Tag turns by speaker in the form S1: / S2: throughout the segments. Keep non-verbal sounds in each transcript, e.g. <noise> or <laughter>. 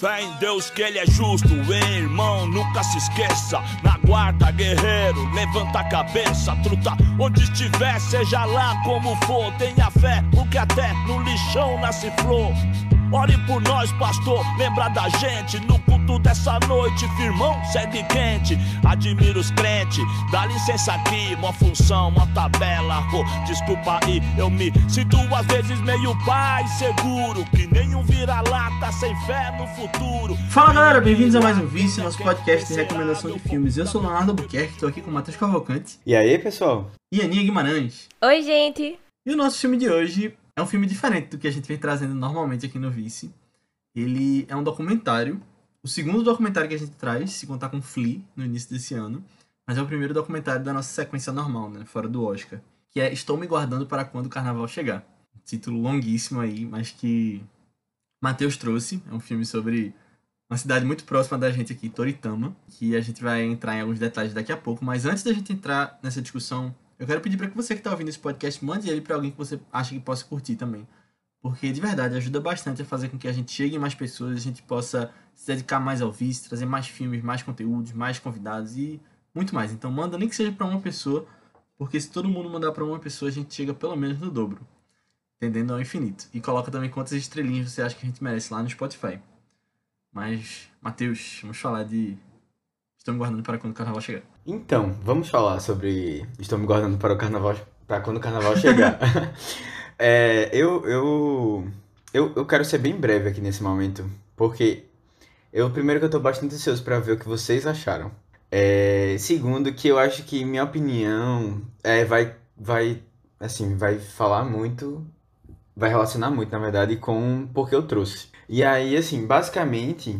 S1: Fé em Deus que ele é justo, hein, irmão, nunca se esqueça. Na guarda, guerreiro, levanta a cabeça, truta. Onde estiver, seja lá como for, tenha fé, porque até no lixão nasce flor. Ore por nós, pastor, lembra da gente no culto dessa noite, firmão, segue quente. Admiro os crentes, dá licença aqui, uma função, uma tabela. Oh, desculpa aí, eu me sinto às vezes meio pai seguro, que nenhum vira-lata sem fé no futuro.
S2: Fala galera, bem-vindos a mais um Vício, nosso podcast de recomendação de filmes. Eu sou o Leonardo Buquerque, estou aqui com o Matheus Cavalcante.
S3: E aí, pessoal?
S2: E Aninha Guimarães.
S4: Oi, gente!
S2: E o nosso filme de hoje é um filme diferente do que a gente vem trazendo normalmente aqui no Vice. Ele é um documentário. O segundo documentário que a gente traz, se contar com Flea, no início desse ano. Mas é o primeiro documentário da nossa sequência normal, né? Fora do Oscar. Que é Estou Me Guardando para Quando o Carnaval Chegar. título longuíssimo aí, mas que Matheus trouxe. É um filme sobre uma cidade muito próxima da gente aqui, Toritama. Que a gente vai entrar em alguns detalhes daqui a pouco. Mas antes da gente entrar nessa discussão eu quero pedir para que você que está ouvindo esse podcast mande ele para alguém que você acha que possa curtir também. Porque de verdade ajuda bastante a fazer com que a gente chegue em mais pessoas, a gente possa se dedicar mais ao vício, trazer mais filmes, mais conteúdos, mais convidados e muito mais. Então manda nem que seja para uma pessoa, porque se todo mundo mandar para uma pessoa, a gente chega pelo menos no dobro. Entendendo ao infinito. E coloca também quantas estrelinhas você acha que a gente merece lá no Spotify. Mas, Matheus, vamos falar de Estou me guardando para quando o carnaval chegar.
S3: Então, vamos falar sobre Estou me guardando para o carnaval para quando o carnaval chegar. <laughs> é, eu, eu, eu, eu quero ser bem breve aqui nesse momento, porque eu primeiro que eu estou bastante ansioso para ver o que vocês acharam. É, segundo que eu acho que minha opinião é, vai vai assim, vai falar muito, vai relacionar muito, na verdade, com porque eu trouxe. E aí, assim, basicamente,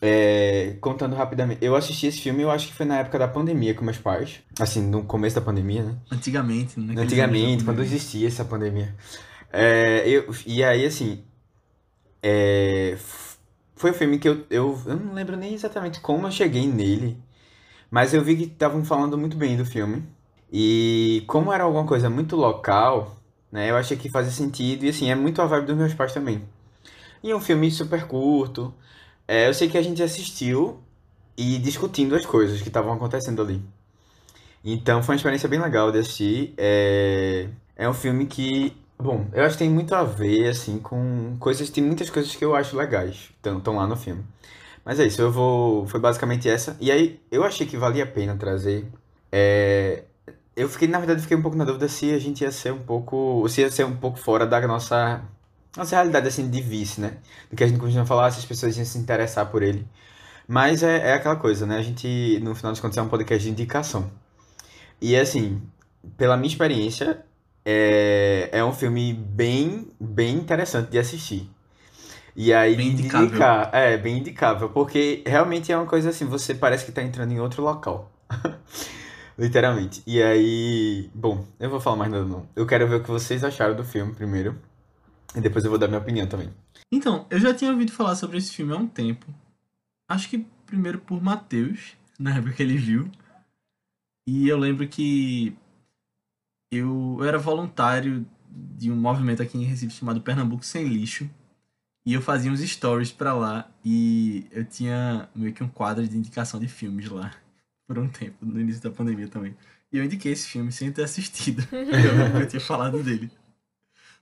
S3: é, contando rapidamente, eu assisti esse filme, eu acho que foi na época da pandemia com meus pais. Assim, no começo da pandemia, né?
S2: Antigamente,
S3: né? Antigamente, quando existia essa pandemia. É, eu, e aí, assim. É, foi um filme que eu, eu. Eu não lembro nem exatamente como eu cheguei nele. Mas eu vi que estavam falando muito bem do filme. E como era alguma coisa muito local, né? Eu achei que fazia sentido. E assim, é muito a vibe dos meus pais também. E é um filme super curto. É, eu sei que a gente assistiu e discutindo as coisas que estavam acontecendo ali. Então foi uma experiência bem legal de assistir. É, é um filme que, bom, eu acho que tem muito a ver, assim, com coisas, tem muitas coisas que eu acho legais, estão lá no filme. Mas é isso, eu vou, foi basicamente essa. E aí, eu achei que valia a pena trazer. É, eu fiquei, na verdade, fiquei um pouco na dúvida se a gente ia ser um pouco, se ia ser um pouco fora da nossa nossa realidade assim de vice, né? Do que a gente continua a falar, se as pessoas iam se interessar por ele. Mas é, é aquela coisa, né? A gente, no final das contas, é um podcast de indicação. E assim, pela minha experiência, é, é um filme bem, bem interessante de assistir. E aí,
S2: bem indicável. indicar,
S3: é, bem indicável, porque realmente é uma coisa assim, você parece que tá entrando em outro local. <laughs> Literalmente. E aí, bom, eu vou falar mais nada não. Eu quero ver o que vocês acharam do filme primeiro. E depois eu vou dar minha opinião também.
S2: Então, eu já tinha ouvido falar sobre esse filme há um tempo. Acho que primeiro por Matheus, <laughs> na época que ele viu. E eu lembro que eu era voluntário de um movimento aqui em Recife chamado Pernambuco Sem Lixo. E eu fazia uns stories pra lá e eu tinha meio que um quadro de indicação de filmes lá <laughs> por um tempo, no início da pandemia também. E eu indiquei esse filme sem ter assistido. <laughs> eu, eu tinha falado dele.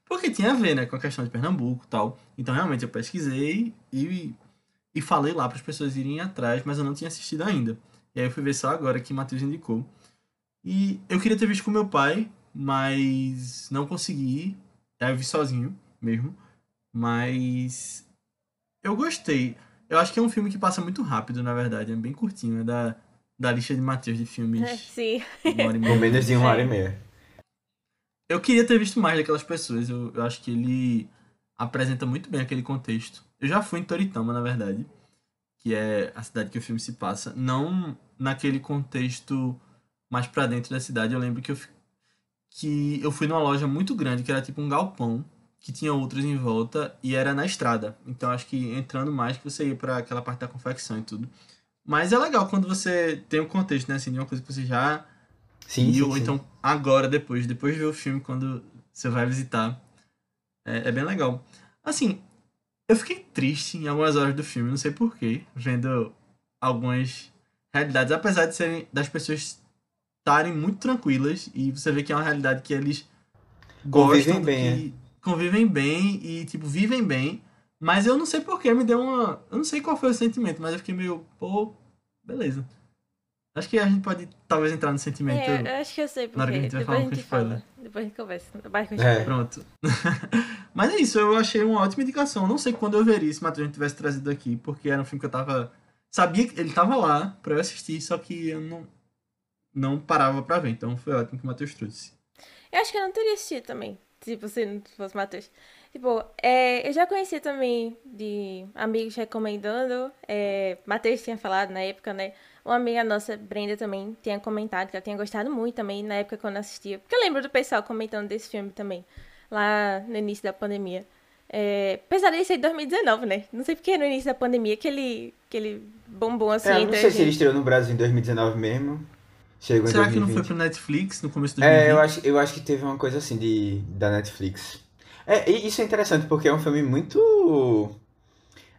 S2: Porque tinha a ver, né, com a questão de Pernambuco e tal. Então, realmente, eu pesquisei e, e falei lá para as pessoas irem atrás, mas eu não tinha assistido ainda. E aí eu fui ver só agora que Matheus indicou. E eu queria ter visto com meu pai, mas não consegui. Aí eu vi sozinho mesmo. Mas eu gostei. Eu acho que é um filme que passa muito rápido, na verdade. É bem curtinho. É da, da lista de Matheus de filmes. É,
S4: sim.
S3: Com menos de uma hora e meia.
S2: Eu queria ter visto mais daquelas pessoas. Eu, eu acho que ele apresenta muito bem aquele contexto. Eu já fui em Toritama, na verdade, que é a cidade que o filme se passa. Não naquele contexto mais para dentro da cidade. Eu lembro que eu, que eu fui numa loja muito grande, que era tipo um galpão, que tinha outros em volta e era na estrada. Então acho que entrando mais que você ia para aquela parte da confecção e tudo. Mas é legal quando você tem um contexto, né, assim, de uma coisa que você já
S3: Sim,
S2: e
S3: ou sim.
S2: então agora, depois, depois de ver o filme, quando você vai visitar. É, é, bem legal. Assim, Eu fiquei triste em algumas horas do filme, não sei porquê, vendo algumas realidades, apesar de serem das pessoas estarem muito tranquilas e você vê que é uma realidade que eles
S3: Convivem
S2: gostam,
S3: bem,
S2: que convivem bem e tipo vivem bem, mas eu não sei porquê, me deu uma, eu não sei qual foi o sentimento, mas eu fiquei meio, pô, beleza. Acho que a gente pode talvez entrar no sentimento.
S4: É, acho que eu sei
S2: na hora que a
S4: porque.
S2: gente vai falar com
S4: gente
S2: spoiler.
S4: fala. Depois a gente conversa. Vai com
S3: É.
S2: Pronto. <laughs> Mas é isso, eu achei uma ótima indicação. Não sei quando eu veria se o Matheus tivesse trazido aqui, porque era um filme que eu tava. Sabia que ele tava lá pra eu assistir, só que eu não, não parava pra ver. Então foi ótimo que o Matheus trouxe.
S4: Eu acho que eu não teria assistido também, tipo, se não fosse Matheus. Tipo, é, eu já conhecia também de amigos recomendando. É, Matheus tinha falado na época, né? Uma amiga nossa, Brenda, também tinha comentado que ela tinha gostado muito também na época quando assistia. Porque eu lembro do pessoal comentando desse filme também, lá no início da pandemia. É, apesar dele ser de 2019, né? Não sei porque no início da pandemia que ele, que ele bombou assim.
S3: É, não sei se ele estreou no Brasil em 2019 mesmo. Chegou em
S2: Será que não foi
S3: 2020.
S2: pro Netflix no começo do 2020?
S3: É, eu acho, eu acho que teve uma coisa assim de, da Netflix. É, e isso é interessante porque é um filme muito.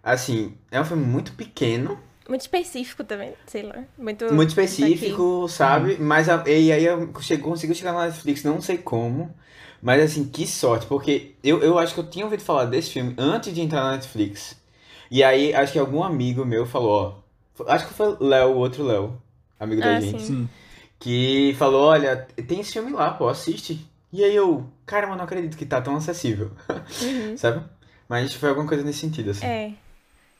S3: Assim, é um filme muito pequeno,
S4: Muito específico também, sei lá. Muito,
S3: muito específico, sabe? Mas a- e aí eu chego, consigo chegar na Netflix, não sei como. Mas assim, que sorte, porque eu, eu acho que eu tinha ouvido falar desse filme antes de entrar na Netflix. E aí, acho que algum amigo meu falou, ó. Acho que foi Léo, o outro Léo, amigo da
S4: Ah,
S3: gente.
S4: Sim.
S3: que falou, olha, tem esse filme lá, pô, assiste. E aí eu, caramba, não acredito que tá tão acessível, <laughs>
S4: Uhum.
S3: sabe? Mas foi alguma coisa nesse sentido, assim.
S4: É.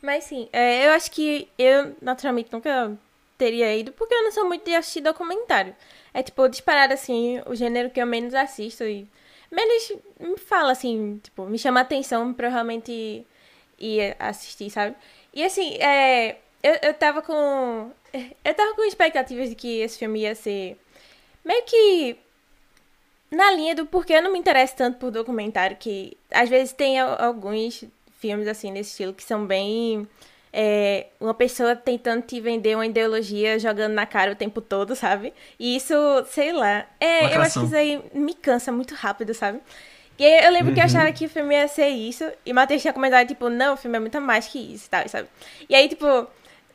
S4: Mas sim, é, eu acho que eu naturalmente nunca teria ido, porque eu não sou muito de assistir documentário. É tipo, disparado assim, o gênero que eu menos assisto e menos me fala assim, tipo, me chama a atenção pra eu realmente ir assistir, sabe? E assim, é, eu, eu tava com. Eu tava com expectativas de que esse filme ia ser meio que na linha do porquê eu não me interesso tanto por documentário, que às vezes tem al- alguns filmes assim nesse estilo que são bem. é, uma pessoa tentando te vender uma ideologia jogando na cara o tempo todo, sabe? E isso, sei lá. É, eu acho que isso aí me cansa muito rápido, sabe? E aí eu lembro que eu achava que o filme ia ser isso, e o Matheus tinha comentado, tipo, não, o filme é muito mais que isso e tal, sabe? E aí, tipo,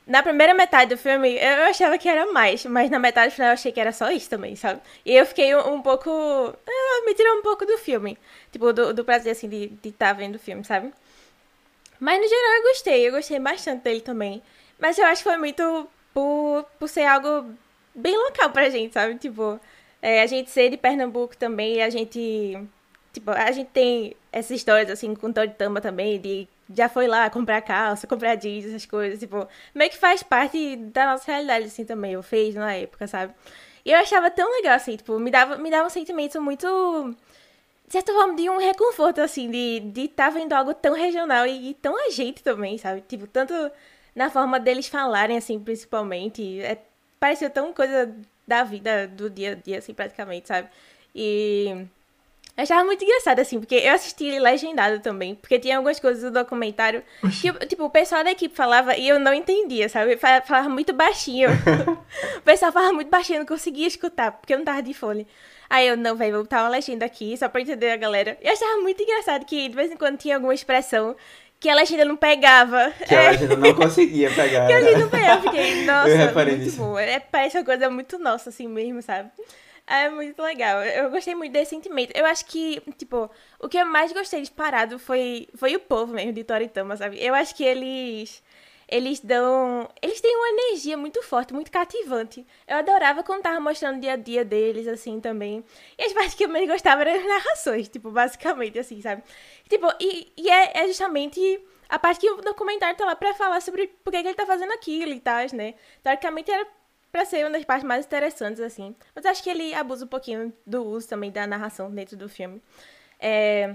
S4: na primeira metade do filme, eu achava que era mais, mas na metade final eu achei que era só isso também, sabe? E eu fiquei um, um pouco. ah, me tirou um pouco do filme. Tipo, do, do prazer, assim, de estar vendo o filme, sabe? Mas no geral eu gostei, eu gostei bastante dele também. Mas eu acho que foi muito por, por ser algo bem local pra gente, sabe? Tipo, é, a gente ser de Pernambuco também, a gente. Tipo, a gente tem essas histórias assim com Toritama também, de já foi lá comprar calça, comprar jeans, essas coisas, tipo, meio que faz parte da nossa realidade, assim, também, eu fez na época, sabe? E eu achava tão legal, assim, tipo, me dava, me dava um sentimento muito, de certa forma, de um reconforto, assim, de estar de tá vendo algo tão regional e, e tão a gente também, sabe? Tipo, tanto na forma deles falarem, assim, principalmente, é, pareceu tão coisa da vida, do dia a dia, assim, praticamente, sabe? E... Eu achava muito engraçado, assim, porque eu assisti ele legendado também, porque tinha algumas coisas do documentário que, tipo, o pessoal da equipe falava e eu não entendia, sabe? Fa- Falava muito baixinho. <laughs> o pessoal falava muito baixinho, eu não conseguia escutar, porque eu não tava de fone. Aí eu, não, velho, vou botar uma legenda aqui, só pra entender a galera. E eu achava muito engraçado que, de vez em quando, tinha alguma expressão que a legenda não pegava.
S3: Que
S4: É,
S3: a gente não conseguia pegar.
S4: que a legenda não pegava. Eu fiquei, nossa,
S3: reparei
S4: muito
S3: nisso.
S4: bom. É, parece uma coisa muito nossa, assim mesmo, sabe? É muito legal. Eu gostei muito desse sentimento. Eu acho que, tipo, o que eu mais gostei disparado foi, foi o povo mesmo de Toritama, sabe? Eu acho que eles. Eles dão. Eles têm uma energia muito forte, muito cativante. Eu adorava quando tava mostrando o dia a dia deles, assim, também. E as partes que eu mais gostava eram as narrações, tipo, basicamente, assim, sabe? Tipo, e, e é, é justamente a parte que o documentário tá lá pra falar sobre por que ele tá fazendo aquilo e tal, né? Teoricamente era pra ser uma das partes mais interessantes, assim. Mas acho que ele abusa um pouquinho do uso também da narração dentro do filme. É...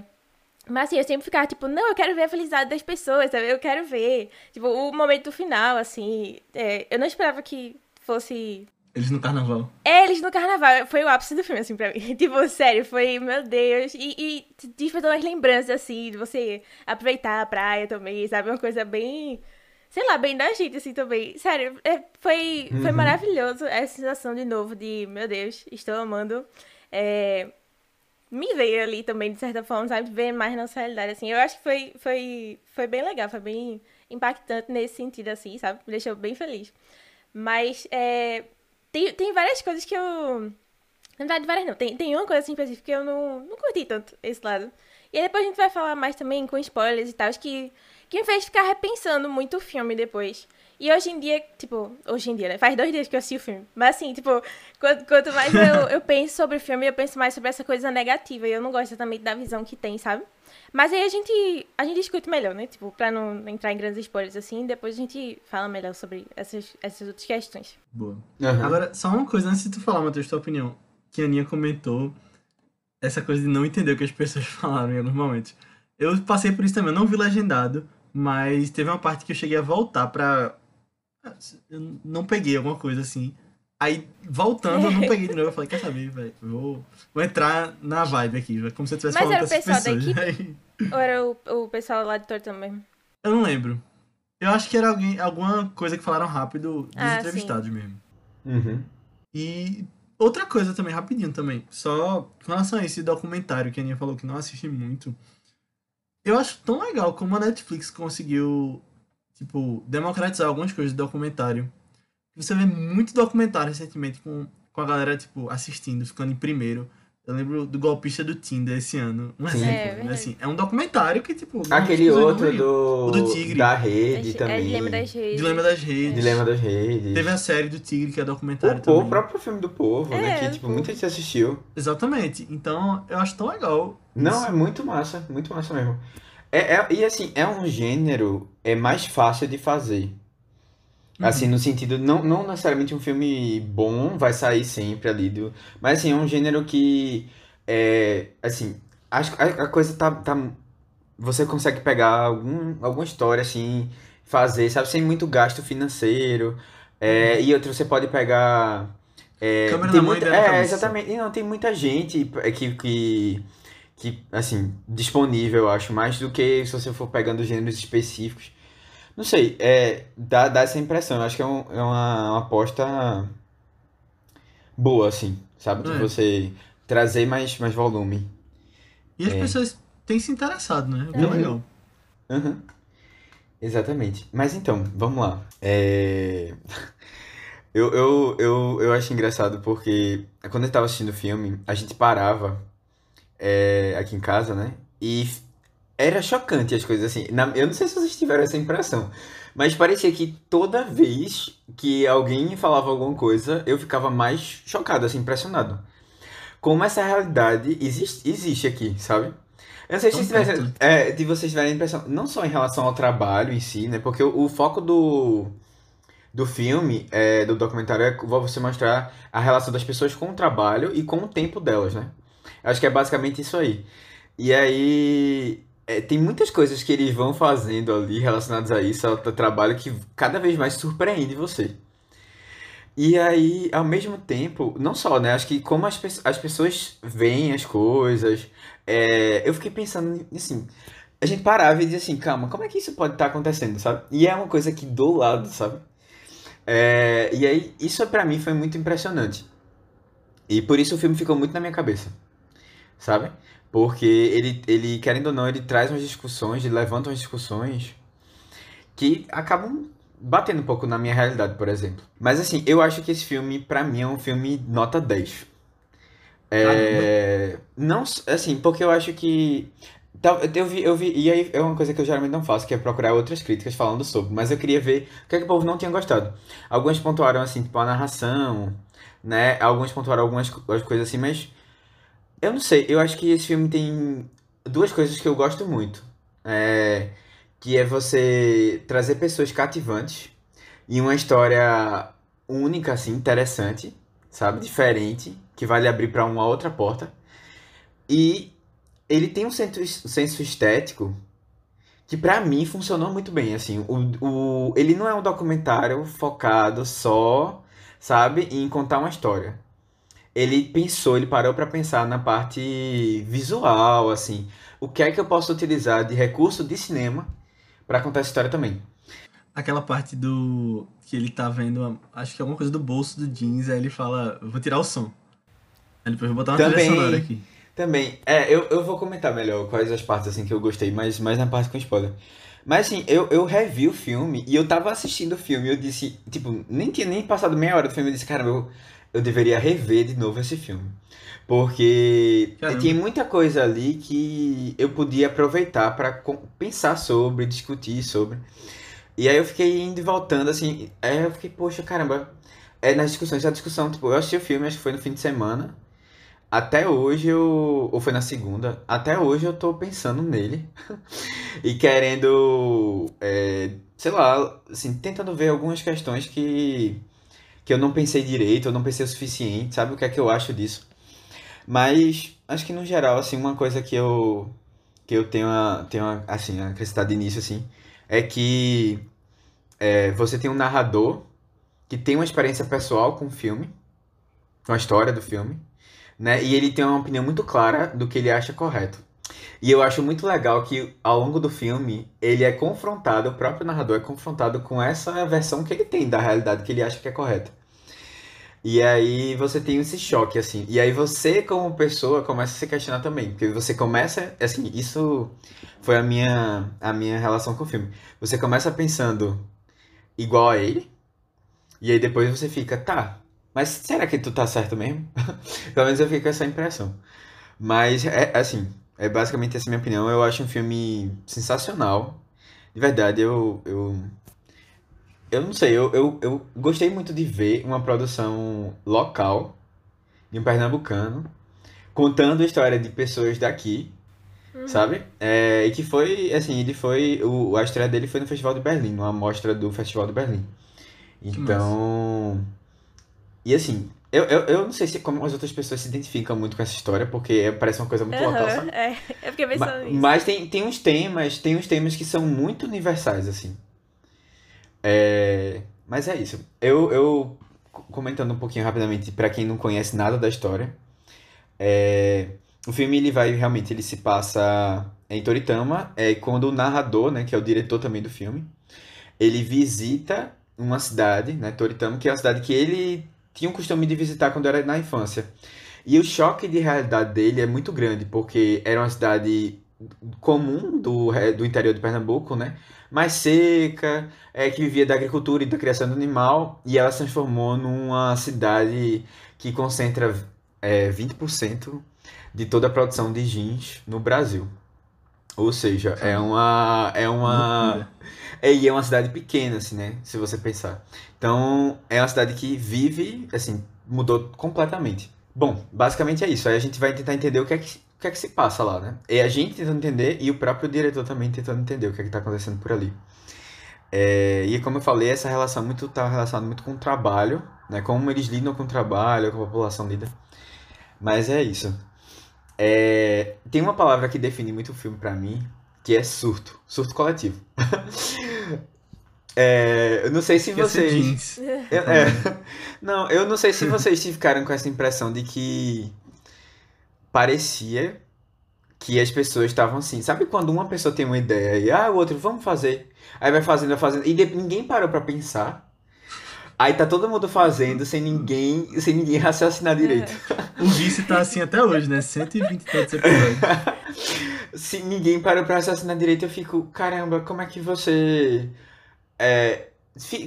S4: Mas assim, eu sempre ficava tipo, não, eu quero ver a felicidade das pessoas, sabe? Eu quero ver. Tipo, o momento final, assim. é, Eu não esperava que fosse
S2: Eles no carnaval.
S4: é, eles no carnaval, foi o ápice do filme, assim, pra mim. <laughs> Tipo, sério, foi, meu Deus. E, e despertou umas lembranças, assim, de você aproveitar a praia também, sabe? Uma coisa bem, sei lá, bem da gente, assim, também. Sério, é, foi, foi
S3: Uhum.
S4: maravilhoso essa sensação de novo de, meu Deus, estou amando. É, me veio ali também, de certa forma, sabe? Ver mais nossa realidade, assim. Eu acho que foi, foi, foi bem legal, foi bem impactante nesse sentido, assim, sabe? Me deixou bem feliz. Mas é, tem, tem várias coisas que eu. Na verdade, várias não. Tem, tem uma coisa assim específica que eu não, não curti tanto esse lado. E aí depois a gente vai falar mais também com spoilers e tal, que, que me fez ficar repensando muito o filme depois. E hoje em dia, tipo, hoje em dia, né? Faz dois dias que eu assisti o filme. Mas assim, tipo, quanto, quanto mais eu, <laughs> eu penso sobre o filme, eu penso mais sobre essa coisa negativa. E eu não gosto exatamente da visão que tem, sabe? Mas aí a gente, a gente discute melhor, né? Tipo, pra não entrar em grandes spoilers assim, depois a gente fala melhor sobre essas, essas outras questões.
S2: Boa.
S3: Aham.
S2: Agora, só uma coisa antes de tu falar, Matheus, tua opinião. Que a Aninha comentou essa coisa de não entender o que as pessoas <laughs> falaram em alguns momentos. Eu passei por isso também, eu não vi legendado, mas teve uma parte que eu cheguei a voltar pra. Eu não peguei alguma coisa assim. Aí, voltando, eu não peguei de novo. Eu falei, quer saber, velho? Vou, vou entrar na vibe aqui, véio, como se eu estivesse
S4: Mas
S2: falando
S4: era o
S2: com essas
S4: pessoal da equipe? <laughs> Ou era o, o pessoal lá de Tor também?
S2: Eu não lembro. Eu acho que era alguém, alguma coisa que falaram rápido dos
S4: Ah, sim.
S2: entrevistados mesmo.
S3: Uhum.
S2: E outra coisa também, rapidinho também. Só com relação a esse documentário que a Aninha falou que não assisti muito. Eu acho tão legal como a Netflix conseguiu, tipo, democratizar algumas coisas do documentário. Você vê muito documentário recentemente com, com a galera, tipo, assistindo, ficando em primeiro. Eu lembro do golpista do Tinder esse ano. Um exemplo,
S4: É,
S2: né?
S4: verdade.
S2: Assim, é um documentário que, tipo...
S3: Aquele outro do,
S2: O do Tigre.
S3: da rede
S4: É,
S3: também.
S4: Dilema das redes.
S2: Dilema das Redes.
S3: Dilema das redes.
S2: Teve a série do Tigre, que é
S3: o,
S2: documentário
S3: o
S2: também.
S3: próprio filme do povo, né?
S4: É,
S3: Que
S4: do
S3: tipo, muita gente assistiu.
S2: Exatamente. Então, eu acho tão legal.
S3: Não,
S2: isso.
S3: é muito massa, muito massa mesmo. É, é- e assim, é um gênero é mais fácil de fazer. Assim,
S2: Uhum.
S3: no sentido, não, não necessariamente um filme bom vai sair sempre ali do. Mas assim, é um gênero que é. Assim, acho que a, a coisa tá, tá. Você consegue pegar algum, alguma história assim, fazer, sabe, sem muito gasto financeiro. É, E outro, você pode pegar. é,
S2: Câmera
S3: tem
S2: na mão
S3: muita,
S2: e
S3: é,
S2: cabeça.
S3: exatamente. E não, tem muita gente que, que, que, assim, disponível, eu acho, mais do que se você for pegando gêneros específicos. Não sei, é, dá, dá essa impressão. Eu acho que é, um- é uma, uma aposta boa, assim, sabe? De
S2: É.
S3: você trazer mais, mais volume.
S2: E as
S3: É.
S2: pessoas têm se interessado, né? O que é
S3: Uhum.
S2: legal.
S3: Uhum. Exatamente. Mas então, vamos lá. É, <laughs> Eu, eu, eu, eu acho engraçado porque quando eu tava assistindo o filme, a gente parava é, aqui em casa, né? E era chocante as coisas assim. Na- Eu não sei se vocês tiveram essa impressão, mas parecia que toda vez que alguém falava alguma coisa, eu ficava mais chocado, assim, impressionado. Como essa realidade existe, existe aqui, sabe? Eu não sei se
S2: perto.
S3: é, de vocês tiverem a impressão, não só em relação ao trabalho em si, né? Porque o, o foco do, do filme, é, do documentário, é você mostrar a relação das pessoas com o trabalho e com o tempo delas, né? Acho que é basicamente isso aí. E aí, é, tem muitas coisas que eles vão fazendo ali relacionadas a isso, ao tra- trabalho, que cada vez mais surpreende você. E aí, ao mesmo tempo, não só, né? Acho que como as, pe- as pessoas veem as coisas, é, eu fiquei pensando, assim, a gente parava e dizia assim, calma, como é que isso pode estar acontecendo, sabe? E é uma coisa aqui do lado, sabe? É, e aí, isso pra mim foi muito impressionante. E por isso o filme ficou muito na minha cabeça, sabe? Porque ele, ele querendo ou não, ele traz umas discussões, ele levanta umas discussões que acabam batendo um pouco na minha realidade, por exemplo. Mas assim, eu acho que esse filme, pra mim, é um filme nota 10. É, não, s- assim, porque eu acho que eu vi, eu vi, e aí é uma coisa que eu geralmente não faço, que é procurar outras críticas falando sobre, mas eu queria ver o que é que o povo não tinha gostado. Alguns pontuaram assim, tipo a narração, né? Alguns pontuaram algumas co- as coisas assim, mas eu não sei, eu acho que esse filme tem duas coisas que eu gosto muito. É, que é você trazer pessoas cativantes e uma história única, assim, interessante, sabe? Diferente, que vai lhe abrir para uma outra porta. E ele tem um senso, senso estético que pra mim funcionou muito bem, assim. O, o, ele não é um documentário focado só, sabe, em contar uma história. Ele pensou, ele parou pra pensar na parte visual, assim. O que é que eu posso utilizar de recurso de cinema pra contar essa história também?
S2: Aquela parte do. que ele tá vendo, acho que é alguma coisa do bolso do jeans, aí ele fala, vou tirar o som. Aí depois eu vou botar uma trilha
S3: Também.
S2: sonora aqui.
S3: Também, é, eu, eu vou comentar melhor quais as partes assim que eu gostei, mas mais na parte com spoiler. Mas assim, eu, eu revi o filme e eu tava assistindo o filme e eu disse, tipo, nem tinha nem passado meia hora do filme, eu disse, cara, eu, eu deveria rever de novo esse filme. Porque
S2: Caramba.
S3: tem muita coisa ali que eu podia aproveitar pra com- pensar sobre, discutir sobre. E aí eu fiquei indo e voltando, assim, aí eu fiquei, poxa, caramba, é nas discussões, a discussão, tipo, eu assisti o filme, acho que foi no fim de semana. Até hoje eu. Ou foi na segunda. Até hoje eu tô pensando nele. <laughs> e querendo. é, sei lá, assim, tentando ver algumas questões que. Que eu não pensei direito, eu não pensei o suficiente, sabe o que é que eu acho disso? Mas acho que no geral, assim, uma coisa que eu. que eu tenho a, tenho a, assim, a acrescentar de início, assim, é que é, você tem um narrador que tem uma experiência pessoal com o filme, com a história do filme né? E ele tem uma opinião muito clara do que ele acha correto. E eu acho muito legal que ao longo do filme ele é confrontado, o próprio narrador é confrontado com essa versão que ele tem da realidade que ele acha que é correta. E aí você tem esse choque assim. E aí você como pessoa começa a se questionar também, porque você começa, assim, isso foi a minha a minha relação com o filme. Você começa pensando igual a ele, e aí depois você fica, tá, mas será que tu tá certo mesmo? <laughs> Pelo menos eu fico com essa impressão. Mas é assim, é basicamente essa minha opinião. Eu acho um filme sensacional. De verdade, eu eu eu não sei, eu, eu, eu gostei muito de ver uma produção local de um pernambucano contando a história de pessoas daqui, sabe? É, e que foi, assim, ele foi, o, a estreia dele foi no Festival de Berlim, numa mostra do Festival de Berlim. Então, e assim, eu, eu, eu não sei se como as outras pessoas se identificam muito com essa história, porque parece uma coisa muito local,
S4: Aham,
S3: sabe?
S4: é, <laughs> eu fiquei pensando nisso.
S3: Mas tem, tem uns temas, tem uns temas que são muito universais, assim. É, mas é isso. Eu, eu co- comentando um pouquinho rapidamente pra quem não conhece nada da história, é, o filme ele vai realmente ele se passa em Toritama, é quando o narrador, né, que é o diretor também do filme, ele visita uma cidade, né, Toritama, que é uma cidade que ele tinha o costume de visitar quando era na infância. E o choque de realidade dele é muito grande, porque era uma cidade comum do, do interior de Pernambuco, né? Mais seca, é, que vivia da agricultura e da criação do animal, e ela se transformou numa cidade que concentra é, 20% de toda a produção de jeans no Brasil. Ou seja, é uma, é uma, é, e é uma cidade pequena, assim, né? Se você pensar. Então, é uma cidade que vive, assim, mudou completamente. Bom, basicamente é isso. Aí a gente vai tentar entender o que é que, o que, é que se passa lá, né? É a gente tentando entender e o próprio diretor também tentando entender o que é que tá acontecendo por ali. É, e como eu falei, essa relação muito tá relacionada muito com o trabalho, né? Como eles lidam com o trabalho, como a população lida. Mas é isso. É, tem uma palavra que define muito o filme pra mim, que é surto. Surto coletivo. <laughs> É, eu não sei se
S2: ser
S3: vocês. Eu- é. <laughs> Não, eu não sei se vocês ficaram com essa impressão de que parecia que as pessoas estavam assim. Sabe quando uma pessoa tem uma ideia e ah, o outro, vamos fazer. Aí vai fazendo, vai fazendo. E de- ninguém parou pra pensar. Aí tá todo mundo fazendo sem ninguém, sem ninguém raciocinar direito.
S2: O vice tá assim até hoje, né? 120 e tantos episódios. <laughs>
S3: Se ninguém parou pra raciocinar direito, eu fico, caramba, como é que você. É,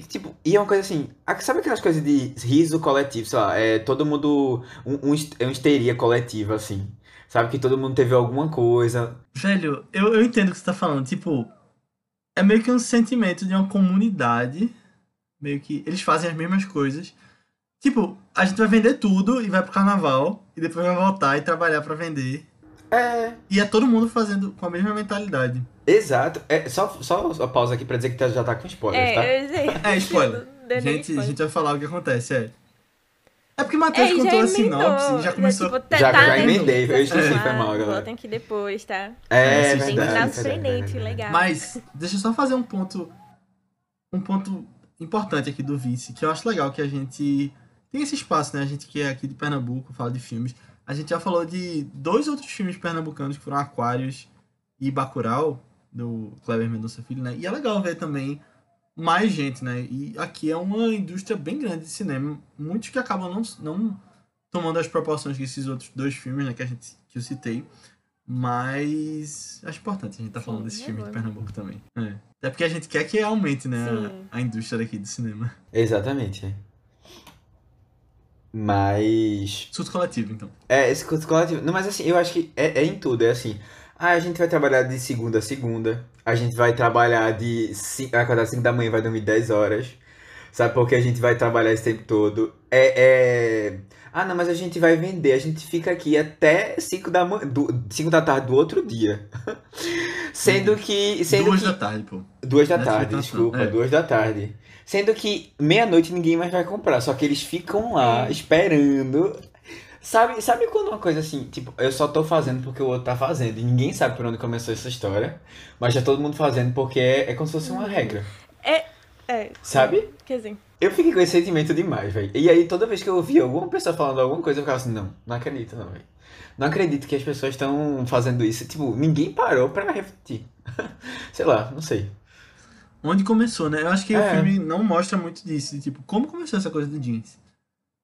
S3: tipo, e é uma coisa assim, sabe aquelas coisas de riso coletivo, sei lá, é todo mundo. Um, um, é uma histeria coletiva, assim. Sabe que todo mundo teve alguma coisa.
S2: Velho, eu, eu entendo o que você tá falando. Tipo, é meio que um sentimento de uma comunidade. Meio que eles fazem as mesmas coisas. Tipo, a gente vai vender tudo e vai pro carnaval. E depois vai voltar e trabalhar pra vender.
S3: É.
S2: E é todo mundo fazendo com a mesma mentalidade.
S3: Exato. É, só, só a pausa aqui pra dizer que tá- já tá com spoilers, tá?
S4: É, eu sei. <laughs>
S2: É, spoiler. Gente, a
S4: spoiler.
S2: gente vai falar o que acontece, é. É porque o Matheus
S4: É,
S2: contou a sinopse, já começou.
S4: tipo, tá-
S3: Já-
S4: tá,
S3: já
S4: né?
S3: emendei, eu esqueci,
S2: É.
S3: foi mal, galera.
S4: Voltem aqui depois, tá?
S3: É,
S2: É,
S3: verdade.
S4: Tem que estar
S3: verdade,
S4: surpreendente,
S3: verdade.
S4: legal.
S2: Mas, deixa eu só fazer um ponto. Um ponto importante aqui do Vice, que eu acho legal que a gente tem esse espaço, né? A gente que é aqui de Pernambuco, fala de filmes. A gente já falou de dois outros filmes pernambucanos que foram Aquários e Bacurau, do Kleber Mendonça Filho, né? E é legal ver também mais gente, né? E aqui é uma indústria bem grande de cinema. Muitos que acabam não, não tomando as proporções que esses outros dois filmes, né, que, a gente, que eu citei. Mas acho importante a gente tá
S4: Sim,
S2: falando desses
S4: é
S2: filmes de
S4: bom.
S2: Pernambuco também. É. Até porque a gente quer que aumente, né, a, a indústria daqui do cinema.
S3: Exatamente. Mas.
S2: Surto coletivo, então.
S3: É, esse curso coletivo. Não, mas assim, eu acho que é, é em tudo. É assim. Ah, a gente vai trabalhar de segunda a segunda. A gente vai trabalhar de. ci- Vai acordar 5 da manhã e vai dormir 10 horas. Sabe? Porque a gente vai trabalhar esse tempo todo. É, é... Ah, não, mas a gente vai vender. A gente fica aqui até 5 da manhã. 5 da tarde do outro dia. <laughs> Sendo que. Sendo
S2: Duas
S3: que...
S2: da tarde, pô.
S3: Duas da
S2: Nessa
S3: tarde, desculpa,
S2: é.
S3: duas da tarde. Sendo que meia-noite ninguém mais vai comprar, só que eles ficam lá
S4: É.
S3: esperando. Sabe, sabe quando uma coisa assim, tipo, eu só tô fazendo porque o outro tá fazendo e ninguém sabe por onde começou essa história, mas já todo mundo fazendo porque é, é como se fosse uma regra,
S4: É.
S3: sabe?
S4: Quer dizer,
S3: Eu fiquei com esse sentimento demais, velho. E aí toda vez que eu ouvia alguma pessoa falando alguma coisa, eu ficava assim, não, não acredito não, velho. Não acredito que as pessoas estão fazendo isso. Tipo, ninguém parou pra refletir. <laughs> Sei lá, não sei.
S2: Onde começou, né? Eu acho que o
S3: É.
S2: filme não mostra muito disso. Tipo, como começou essa coisa do jeans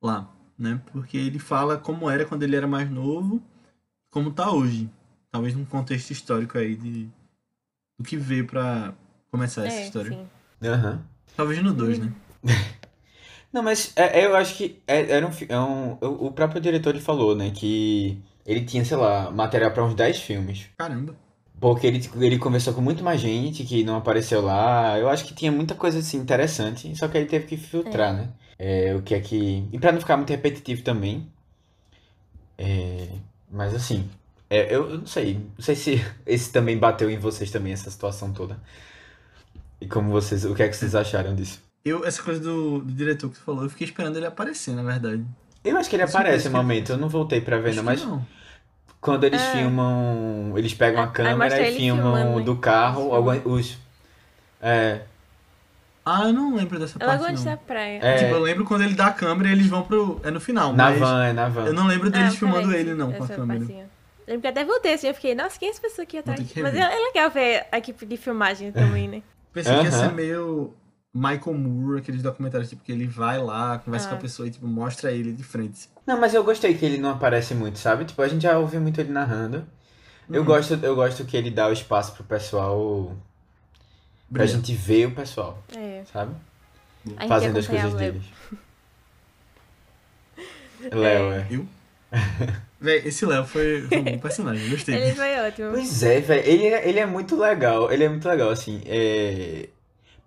S2: lá, né? Porque ele fala como era quando ele era mais novo, como tá hoje. Talvez num contexto histórico aí de do que veio pra começar essa
S4: é,
S2: história.
S4: sim.
S3: Aham.
S2: Talvez no 2, né? <laughs>
S3: Não, mas é- é, eu acho que é, era um, é um- o o próprio diretor ele falou, né, que ele tinha, sei lá, material pra uns 10 filmes.
S2: Caramba.
S3: Porque ele, ele conversou com muito mais gente que não apareceu lá. Eu acho que tinha muita coisa assim interessante, só que ele teve que filtrar, né? É, o que é que. E pra não ficar muito repetitivo também. É, mas assim, é, eu, eu não sei. Não sei se <laughs> esse também bateu em vocês também, essa situação toda. E como vocês. O que é que vocês acharam disso?
S2: Eu, essa coisa do, do diretor que tu falou, eu fiquei esperando ele aparecer, na verdade.
S3: Eu acho que ele
S2: Sim,
S3: aparece
S2: parece
S3: no momento, eu não voltei pra ver,
S2: Acho
S3: não,
S2: que
S3: mas
S2: não.
S3: quando eles
S4: É.
S3: filmam, eles pegam a câmera e filmam
S4: filmando,
S3: do carro,
S4: filmam.
S3: os. É,
S2: Ah, eu não lembro dessa
S4: É
S2: parte, não.
S4: da praia.
S3: é,
S2: Tipo, eu lembro quando ele dá a câmera e eles vão pro... É no final,
S3: na
S2: mas...
S3: van, é na van.
S2: Eu não lembro deles
S4: Ah,
S2: filmando ele, não, com a câmera.
S4: partezinha. Lembro que até voltei assim, eu fiquei, nossa, quem é essa pessoa aqui atrás? Mas é, é legal ver a equipe de filmagem também, né? <laughs>
S2: Pensei que ia ser meio Michael Moore, aqueles documentários, tipo, que ele vai lá, conversa
S4: Ah.
S2: com a pessoa e, tipo, mostra ele de frente.
S3: Não, mas eu gostei que ele não aparece muito, sabe? Tipo, a gente já ouviu muito ele narrando. Eu
S2: Uhum.
S3: gosto, eu gosto que ele dá o espaço pro pessoal, pra
S2: Brilhante.
S3: gente ver o pessoal,
S4: É.
S3: sabe?
S4: A
S3: Fazendo as coisas deles. Léo, é.
S2: Viu? <laughs> Véi, esse Léo foi, foi um bom personagem, gostei.
S4: Ele foi ótimo.
S3: Pois é, velho. Ele, é- ele é muito legal. Ele é muito legal, assim. É...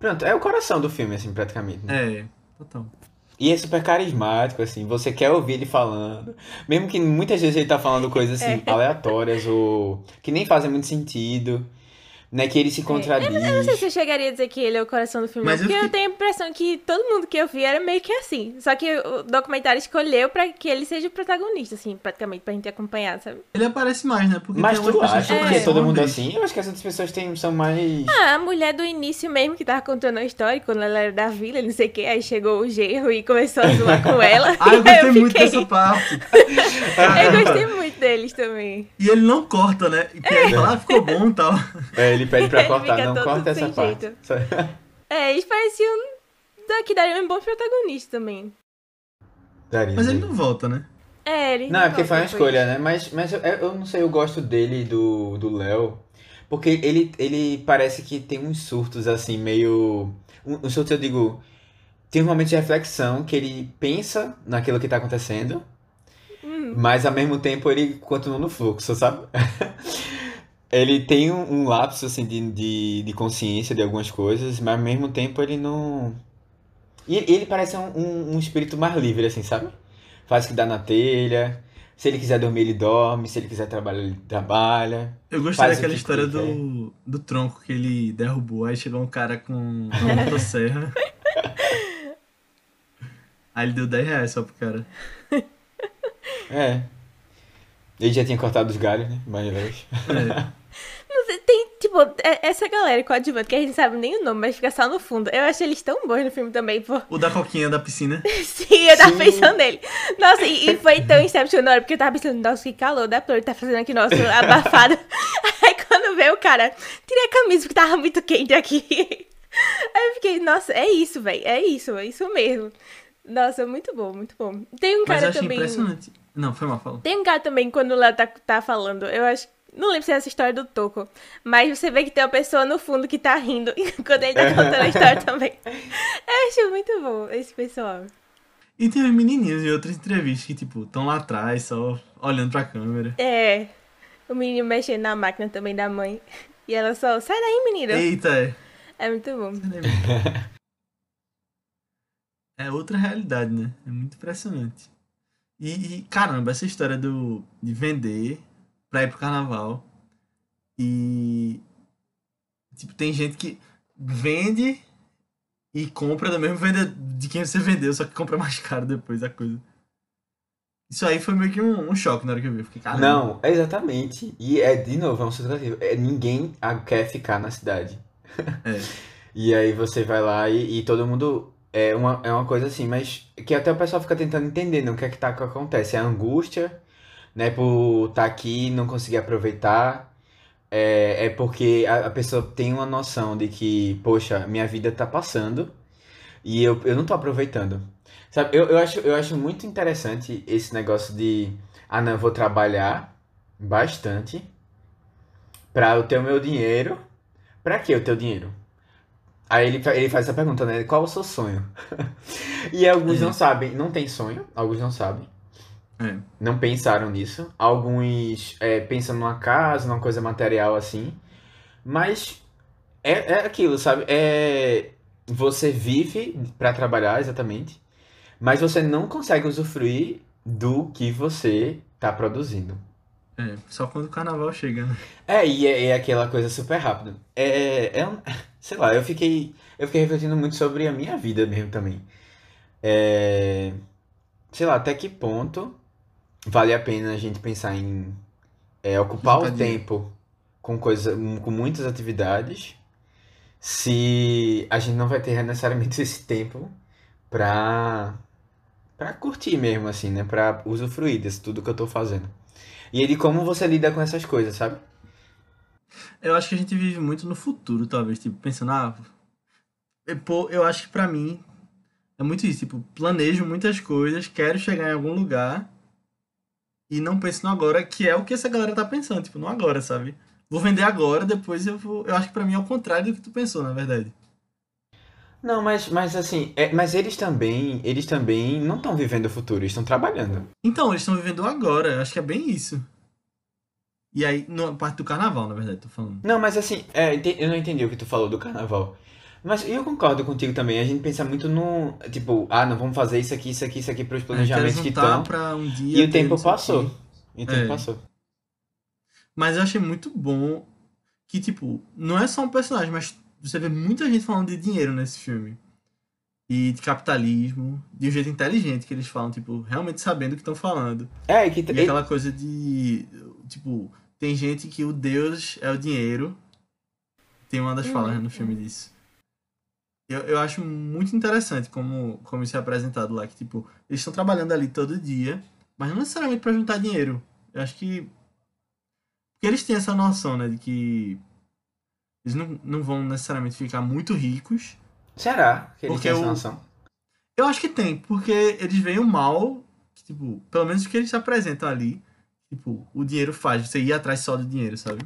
S3: Pronto, é o coração do filme, assim, praticamente. né?
S2: É, total.
S3: E é super carismático, assim. Você quer ouvir ele falando. Mesmo que muitas vezes ele tá falando coisas, assim,
S4: É.
S3: aleatórias ou que nem fazem muito sentido. Né? Que ele se contradiz.
S4: Eu não sei se eu chegaria a dizer que ele é o coração do filme,
S2: Mas eu
S4: porque eu,
S2: fiquei-
S4: tenho a impressão que todo mundo que eu vi era meio que assim. Só que o documentário escolheu pra que ele seja o protagonista, assim, praticamente, pra gente acompanhar, sabe?
S2: Ele aparece mais, né? Porque
S3: Mas tu acha
S2: que
S3: que é todo mundo assim? Eu acho que as outras pessoas têm, são mais.
S4: Ah, a mulher do início mesmo que tava contando a história, quando ela era da vila, não sei o que, aí chegou o genro e começou a zoar com <laughs> ela.
S2: Ah, eu gostei
S4: Aí
S2: muito
S4: fiquei-
S2: dessa parte.
S4: Eu gostei muito deles também.
S2: E ele não corta, né? E ele fala, ah, ficou bom e tal.
S3: É, ele pede pra <laughs> cortar. Não, corta essa parte.
S4: É, eles pareciam que dariam um bom protagonista também.
S3: Daria,
S2: Mas ele
S3: daria.
S2: não volta, né?
S4: É, ele
S3: Não, é porque foi uma escolha, né? Mas, mas eu, eu não sei, eu gosto dele, do do Léo. Porque ele, ele parece que tem uns surtos, assim, meio. Um, um surto, eu digo. Tem um momento de reflexão que ele pensa naquilo que tá acontecendo,
S4: Hum,
S3: mas ao mesmo tempo ele continua no fluxo, sabe? <laughs> Ele tem um, um lapso, assim, de, de, de consciência de algumas coisas, mas ao mesmo tempo ele não. E ele, parece um, um, um espírito mais livre, assim, sabe? Faz o que dá na telha. Se ele quiser dormir, ele dorme. Se ele quiser trabalhar, ele trabalha.
S2: Eu gostei daquela
S3: que
S2: história do, do tronco que ele derrubou. Aí chegou um cara com uma <laughs> motosserra. Aí ele deu 10 reais só pro cara.
S3: É. Ele já tinha cortado os galhos, né? Mais vez.
S2: É. <laughs>
S4: Tipo, é- essa galera coadjuvante que a gente sabe nem o nome, mas fica só no fundo. Eu achei eles tão bons no filme também, pô.
S2: O da coquinha da piscina. <laughs>
S4: Sim, eu tava
S3: Sim.
S4: pensando nele. Nossa, e, e foi tão incepcional, porque eu tava pensando, nossa, que calor da flor tá fazendo aqui, nossa, abafado. <laughs> Aí quando veio o cara, tirei a camisa porque tava muito quente aqui. Aí eu fiquei, nossa, é isso, velho, é isso, é isso mesmo. Nossa, muito bom, muito bom. Tem um
S2: Mas eu
S4: cara
S2: achei
S4: também.
S2: impressionante. Não, foi mal, fala.
S4: Tem um cara também, quando o Léo tá, tá falando, eu acho. Não lembro se é essa história do Toco, mas você vê que tem uma pessoa no fundo que tá rindo <laughs> quando ele tá contando a história também. Eu acho muito bom esse pessoal.
S2: E tem os menininhos em outras entrevistas que, tipo, estão lá atrás, só olhando pra câmera.
S4: É. O menino mexendo na máquina também da mãe. E ela só, sai daí, menino.
S2: Eita, é.
S4: É muito bom.
S2: É outra realidade, né? É muito impressionante. E, e, caramba, essa história do, de vender pra ir pro carnaval. E. Tipo, tem gente que vende e compra do mesmo vendedor de quem você vendeu, só que compra mais <laughs> caro depois a coisa. Isso aí foi meio que um, um choque na hora que eu vi. Eu fiquei, caramba.
S3: Não, exatamente. E é, de novo, é um subtrativo. É, ninguém quer ficar na cidade. <laughs>
S2: É.
S3: E aí você vai lá e, e todo mundo. É uma, é uma coisa assim, mas que até o pessoal fica tentando entender, né? O que é que tá que acontece? É a angústia, né? Por estar aqui e não conseguir aproveitar. É, é porque a, a pessoa tem uma noção de que, poxa, minha vida tá passando e eu, eu não tô aproveitando. Sabe, eu, eu acho, eu acho muito interessante esse negócio de, ah, não, eu vou trabalhar bastante pra eu ter o meu dinheiro. Pra que o teu dinheiro? Aí ele, ele faz essa pergunta, né? Qual é o seu sonho? <laughs> E alguns não sabem, não tem sonho, alguns não sabem,
S2: É.
S3: não pensaram nisso. Alguns é, pensam numa casa, numa coisa material assim. Mas é, é aquilo, sabe? É, você vive pra trabalhar, exatamente, mas você não consegue usufruir do que você tá produzindo.
S2: É, só quando o carnaval chega, né?
S3: É, e é, é aquela coisa super rápida. É, é um, <laughs> sei lá, eu fiquei, eu fiquei refletindo muito sobre a minha vida mesmo também. É, sei lá, até que ponto vale a pena a gente pensar em é, ocupar o tempo com coisa, com muitas atividades, se a gente não vai ter necessariamente <laughs> esse tempo pra, pra curtir mesmo, assim, né? Pra usufruir desse tudo que eu tô fazendo. E de como você lida com essas coisas, sabe?
S2: Eu acho que a gente vive muito no futuro, talvez, tipo, pensando, ah, é, eu acho que pra mim é muito isso, tipo, planejo muitas coisas, quero chegar em algum lugar e não penso no agora, que é o que essa galera tá pensando, tipo, no agora, sabe? Vou vender agora, depois eu vou. Eu acho que pra mim é o contrário do que tu pensou, na verdade.
S3: Não, mas, mas assim, é- mas eles também, eles também não estão vivendo o futuro, eles estão trabalhando.
S2: Então, eles estão vivendo agora, eu acho que é bem isso. E aí, na parte do carnaval, na verdade, tô falando.
S3: Não, mas assim, é, eu não entendi o que tu falou do carnaval. Mas eu concordo contigo também, a gente pensa muito no, tipo, ah, não, vamos fazer isso aqui, isso aqui, isso aqui para os
S2: É,
S3: planejamentos que
S2: juntar
S3: estão.
S2: um dia
S3: E o tempo passou. E o tempo
S2: É.
S3: passou.
S2: Mas eu achei muito bom que, tipo, não é só um personagem, mas você vê muita gente falando de dinheiro nesse filme. E de capitalismo, de um jeito inteligente que eles falam, tipo, realmente sabendo o que estão falando.
S3: É, que
S2: E aquela coisa de, tipo, tem gente que o Deus é o dinheiro. Tem uma das
S4: Uhum,
S2: falas no filme disso. Eu, eu acho muito interessante como, como isso é apresentado lá, que, tipo, eles estão trabalhando ali todo dia, mas não necessariamente pra juntar dinheiro. Eu acho que porque eles têm essa noção, né, de que eles não, não vão necessariamente ficar muito ricos.
S3: será que eles têm essa noção?
S2: Eu acho que tem, porque eles veem o mal, que, tipo, pelo menos o que eles se apresentam ali, tipo, o dinheiro faz, você ir atrás só do dinheiro, sabe?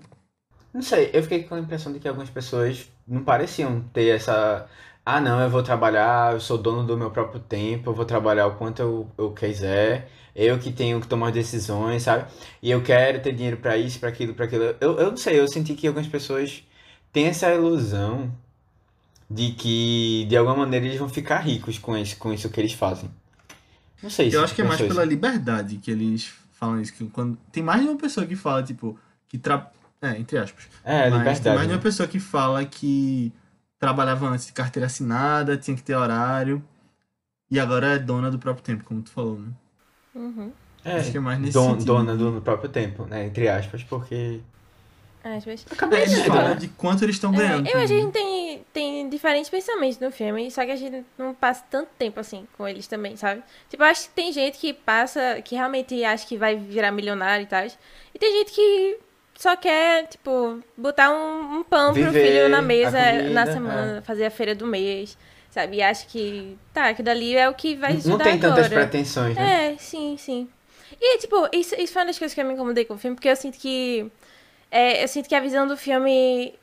S3: Não sei, eu fiquei com a impressão de que algumas pessoas não pareciam ter essa. Ah, não, eu vou trabalhar, eu sou dono do meu próprio tempo, eu vou trabalhar o quanto eu, eu quiser, eu que tenho que tomar as decisões, sabe? E eu quero ter dinheiro pra isso, pra aquilo, pra aquilo. Eu, eu não sei, eu senti que algumas pessoas têm essa ilusão de que, de alguma maneira, eles vão ficar ricos com isso, com isso que eles fazem. Não sei se
S2: Eu acho que é mais pela
S3: isso.
S2: liberdade que eles falam isso. Que quando... Tem mais de uma pessoa que fala, tipo, que tra... É, entre aspas.
S3: É,
S2: Mas tem
S3: liberdade.
S2: mais de uma
S3: né?
S2: pessoa que fala que trabalhava antes de carteira assinada, tinha que ter horário, e agora é dona do próprio tempo, como tu falou, né?
S4: Uhum.
S3: É,
S2: Acho que é mais nesse
S3: don-
S2: sentido.
S3: dona do próprio tempo, né? Entre aspas, porque.
S4: Vezes.
S3: Acabei
S2: É,
S3: de
S2: falam
S3: falar.
S2: de quanto eles estão
S4: É,
S2: ganhando.
S4: eu acho que a gente tem, tem diferentes pensamentos no filme, só que a gente não passa tanto tempo assim com eles também, sabe? Tipo, eu acho que tem gente que passa, que realmente acha que vai virar milionário e tal. E tem gente que só quer, tipo, botar um, um pão pro
S3: Viver
S4: filho na mesa
S3: comida,
S4: na semana, fazer a feira do mês, sabe? E acho que, tá, que dali é o que vai
S3: Não
S4: ajudar
S3: tem tantas
S4: agora.
S3: pretensões, né?
S4: É, sim, sim. E, tipo, isso, isso foi uma das coisas que eu me incomodei com o filme, porque eu sinto que. é, eu sinto que a visão do filme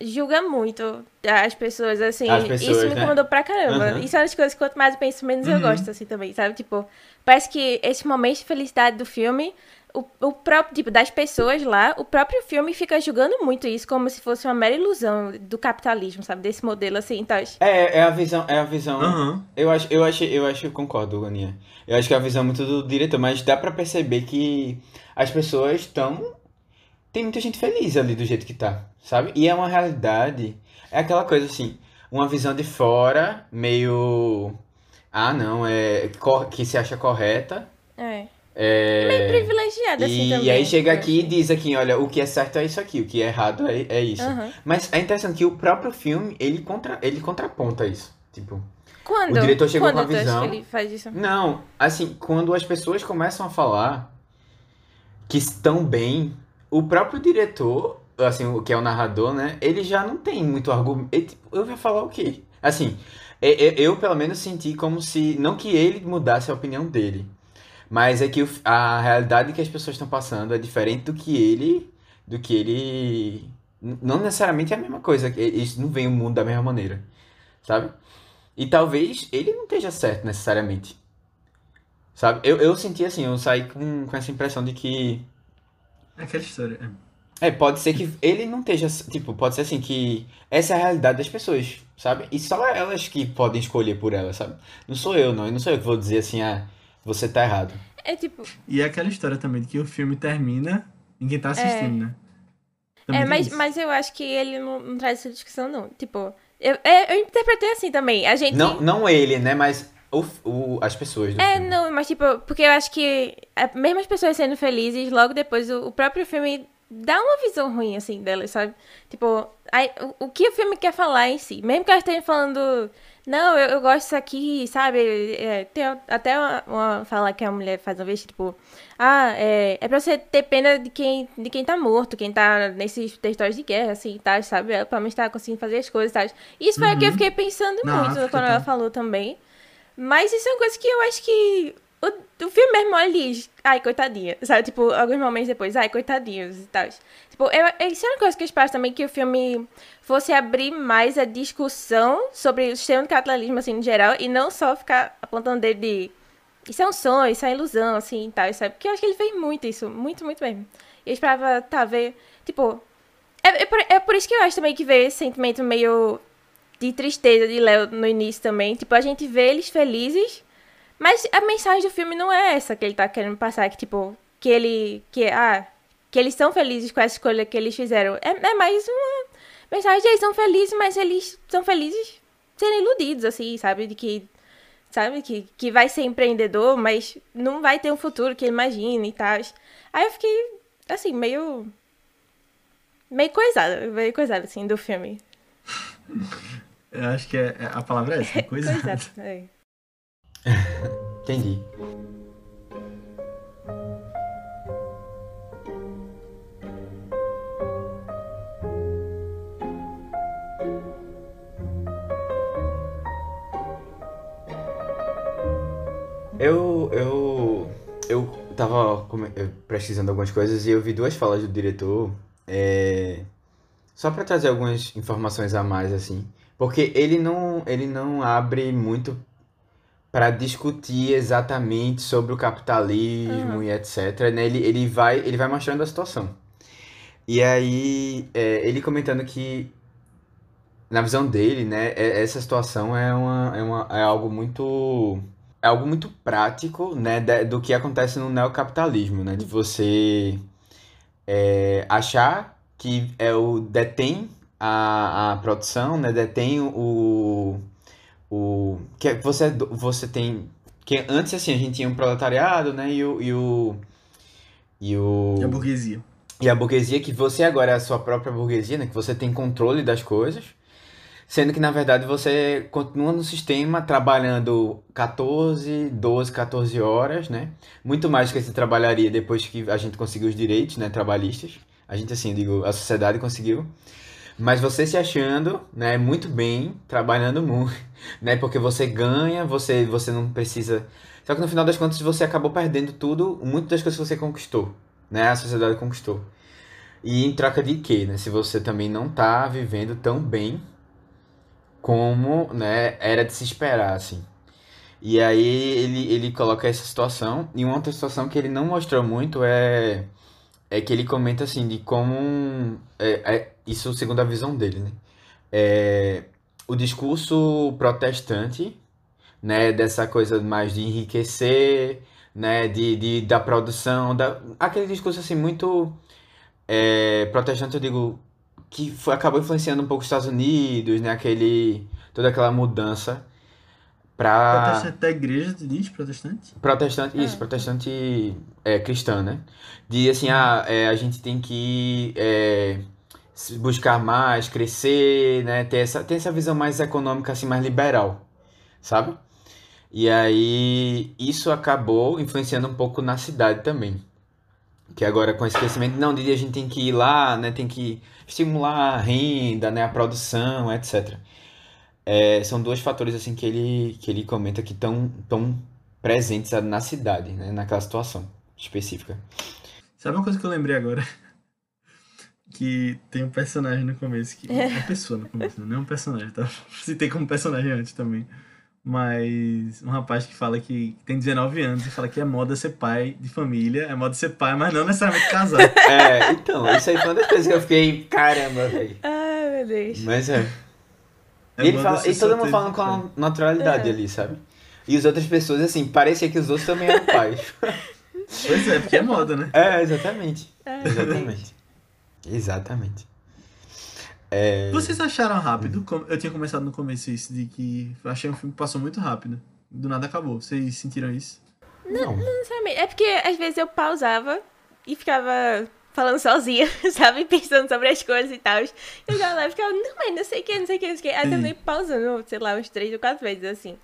S4: julga muito as pessoas, assim.
S3: As pessoas,
S4: isso me
S3: né?
S4: incomodou pra caramba.
S3: Uhum.
S4: Isso é uma das coisas que quanto mais eu penso, menos eu
S2: Uhum.
S4: gosto, assim, também, sabe? Tipo, parece que esse momento de felicidade do filme. O, o próprio, tipo, das pessoas lá, o próprio filme fica julgando muito isso como se fosse uma mera ilusão do capitalismo, sabe? Desse modelo assim, então.
S3: É, é a visão, é a visão.
S2: Aham.
S3: Eu acho, eu acho, eu acho, eu concordo, Aninha. Eu acho que é a visão muito do diretor, mas dá pra perceber que as pessoas estão tem muita gente feliz ali do jeito que tá, sabe? E é uma realidade, é aquela coisa assim, uma visão de fora, meio ah, não, é que se acha correta.
S4: É.
S3: É,
S4: Meio privilegiada, assim,
S3: e,
S4: também.
S3: e aí chega
S4: eu
S3: aqui e diz aqui, olha, o que é certo é isso aqui, o que é errado é, é isso.
S4: Aham.
S3: Mas é interessante que o próprio filme, ele, contra, ele contraponta isso. Tipo,
S4: Quando?
S3: O diretor chegou
S4: Quando
S3: com a visão.
S4: ele faz isso?
S3: não, assim, quando as pessoas começam a falar que estão bem, o próprio diretor, assim, o que é o narrador, né, ele já não tem muito argumento. Ele, tipo, Eu vou falar o quê? Assim, e- e- eu, pelo menos senti como se, não que ele mudasse a opinião dele, mas é que a realidade que as pessoas estão passando é diferente do que ele, do que ele, não necessariamente é a mesma coisa, e- isso não vem o mundo da mesma maneira, sabe? E talvez ele não esteja certo necessariamente. Sabe? Eu, eu senti assim, eu saí com, com essa impressão de que.
S2: É aquela história. é.
S3: É, pode ser que ele não esteja. Tipo, pode ser assim que essa é a realidade das pessoas, sabe? E só elas que podem escolher por elas, sabe? Não sou eu, não. E não sou eu que vou dizer assim, ah, você tá errado.
S4: É tipo.
S2: E é aquela história também de que o filme termina em quem tá assistindo, né? Também
S4: É, mas,
S2: isso.
S4: mas eu acho que ele não, não traz essa discussão, não. Tipo, eu, é, eu interpretei assim também. A gente.
S3: Não, não ele, né? Mas o, o, as pessoas do
S4: É,
S3: filme.
S4: não, mas tipo, porque eu acho que é, mesmo as pessoas sendo felizes, logo depois o, o próprio filme dá uma visão ruim, assim, delas, sabe? Tipo, aí, o, o que o filme quer falar em si, mesmo que elas estejam falando, não, eu, eu gosto disso aqui, sabe? É, tem até uma, uma fala que a mulher faz uma vez, tipo, ah, é, é pra você ter pena de quem, de quem tá morto, quem tá nesses territórios de guerra, assim, tá, sabe? Ela pelo menos tá conseguindo fazer as coisas, tá? Isso foi o que eu fiquei pensando
S2: Na
S4: muito
S2: África,
S4: quando ela
S2: tá.
S4: falou também. Mas isso é uma coisa que eu acho que o filme mesmo olha e diz, ai, coitadinha, sabe? Tipo, alguns momentos depois, ai, coitadinhos e tal. Tipo, eu, isso é uma coisa que eu espero também que o filme fosse abrir mais a discussão sobre o sistema de capitalismo, assim, no geral, e não só ficar apontando dele de isso é um sonho, isso é ilusão, assim, e tal, sabe? Porque eu acho que ele fez muito isso, muito, muito mesmo. Eu esperava, tá, ver, tipo... É, é, por, é por isso que eu acho também que ver esse sentimento meio de tristeza de Léo no início também. Tipo, a gente vê eles felizes, mas a mensagem do filme não é essa que ele tá querendo passar, que tipo, que ele, que, ah, que eles são felizes com essa escolha que eles fizeram. É, é mais uma mensagem de eles são felizes, mas eles são felizes sendo iludidos, assim, sabe? De que, sabe? Que, que vai ser empreendedor, mas não vai ter um futuro que ele imagina e tal. Aí eu fiquei, assim, meio... Meio coisada, meio coisada, assim, do filme.
S2: Eu acho que é, é- a palavra é essa, <laughs> coisa.
S4: Coisada, é.
S3: Entendi. Eu, eu, eu tava eh, pesquisando algumas coisas e eu vi duas falas do diretor, é, só pra trazer algumas informações a mais, assim, porque ele não, ele não abre muito para discutir exatamente sobre o capitalismo
S4: Uhum.
S3: e etc, né? Ele, ele vai, ele vai mostrando a situação. E aí, é, ele comentando que, na visão dele, né, é- essa situação é, uma, é, uma, é algo muito, é algo muito prático, né, do que acontece no neocapitalismo, né, de você é, achar que é o detém a, a produção, né, detém o o que é- você é você tem que antes assim a gente tinha um proletariado, né, e o e o e o
S2: E a burguesia.
S3: e a burguesia que você agora é a sua própria burguesia, né, que você tem controle das coisas, sendo que na verdade você continua no sistema trabalhando 14, 12, 14 horas, né? Muito mais do que você trabalharia depois que a gente conseguiu os direitos, né, trabalhistas. A gente, assim, digo, a sociedade conseguiu. Mas você se achando, né, muito bem, trabalhando muito, <laughs> né? Porque você ganha, você, você não precisa. Só que no final das contas você acabou perdendo tudo, muitas das coisas que você conquistou, né? A sociedade conquistou. E em troca de quê, né? Se você também não tá vivendo tão bem como, né, era de se esperar, assim. E aí ele, ele coloca essa situação, e uma outra situação que ele não mostrou muito é, é que ele comenta assim, de como, é, é, isso segundo a visão dele, né? É, o discurso protestante, né, dessa coisa mais de enriquecer, né, de, de, da produção, da, aquele discurso assim muito é, protestante, eu digo, que foi, acabou influenciando um pouco os Estados Unidos, né, aquele, toda aquela mudança para
S2: Protestante da igreja, tu diz? Protestante?
S3: Protestante, isso,
S4: Ah.
S3: protestante é, cristã, né? De assim, ah, é, a gente tem que é, buscar mais, crescer, né? Ter essa, ter essa visão mais econômica, assim, mais liberal, sabe? E aí, isso acabou influenciando um pouco na cidade também. Que agora, com esse crescimento, não, de a gente tem que ir lá, né? Tem que estimular a renda, né? A produção, etc. É, são dois fatores assim que ele, que ele comenta que estão tão presentes na cidade, né? Naquela situação específica.
S2: Sabe uma coisa que eu lembrei agora? Que tem um personagem no começo, que, uma pessoa no começo, não é um personagem, tá? <laughs> Citei como personagem antes também. Mas um rapaz que fala que tem 19 anos e fala que é moda ser pai de família, é moda ser pai, mas não necessariamente casar. <laughs>
S3: É, então, isso aí foi uma das coisas que eu fiquei, caramba, velho.
S4: Ai, meu Deus.
S3: Mas é.
S2: É
S3: E, ele fala, e todo mundo falando com a naturalidade
S4: É.
S3: ali, sabe? E as outras pessoas, assim, parecia que os outros também eram pais.
S2: Pois é, porque é moda, né?
S3: É, exatamente.
S4: Ai,
S3: Exatamente. Exatamente. É...
S2: Vocês acharam rápido? Como- Eu tinha começado no começo isso, de que eu achei um filme que passou muito rápido. Do nada acabou. Vocês sentiram isso?
S3: Não.
S4: Sinceramente, É porque às vezes eu pausava e ficava falando sozinha, <laughs> sabe? Pensando sobre as coisas e tal. E eu ficava lá e ficava, não, mas não sei o que, não sei o que, não sei o que. Aí terminei pausando, sei lá, uns três ou quatro vezes, assim.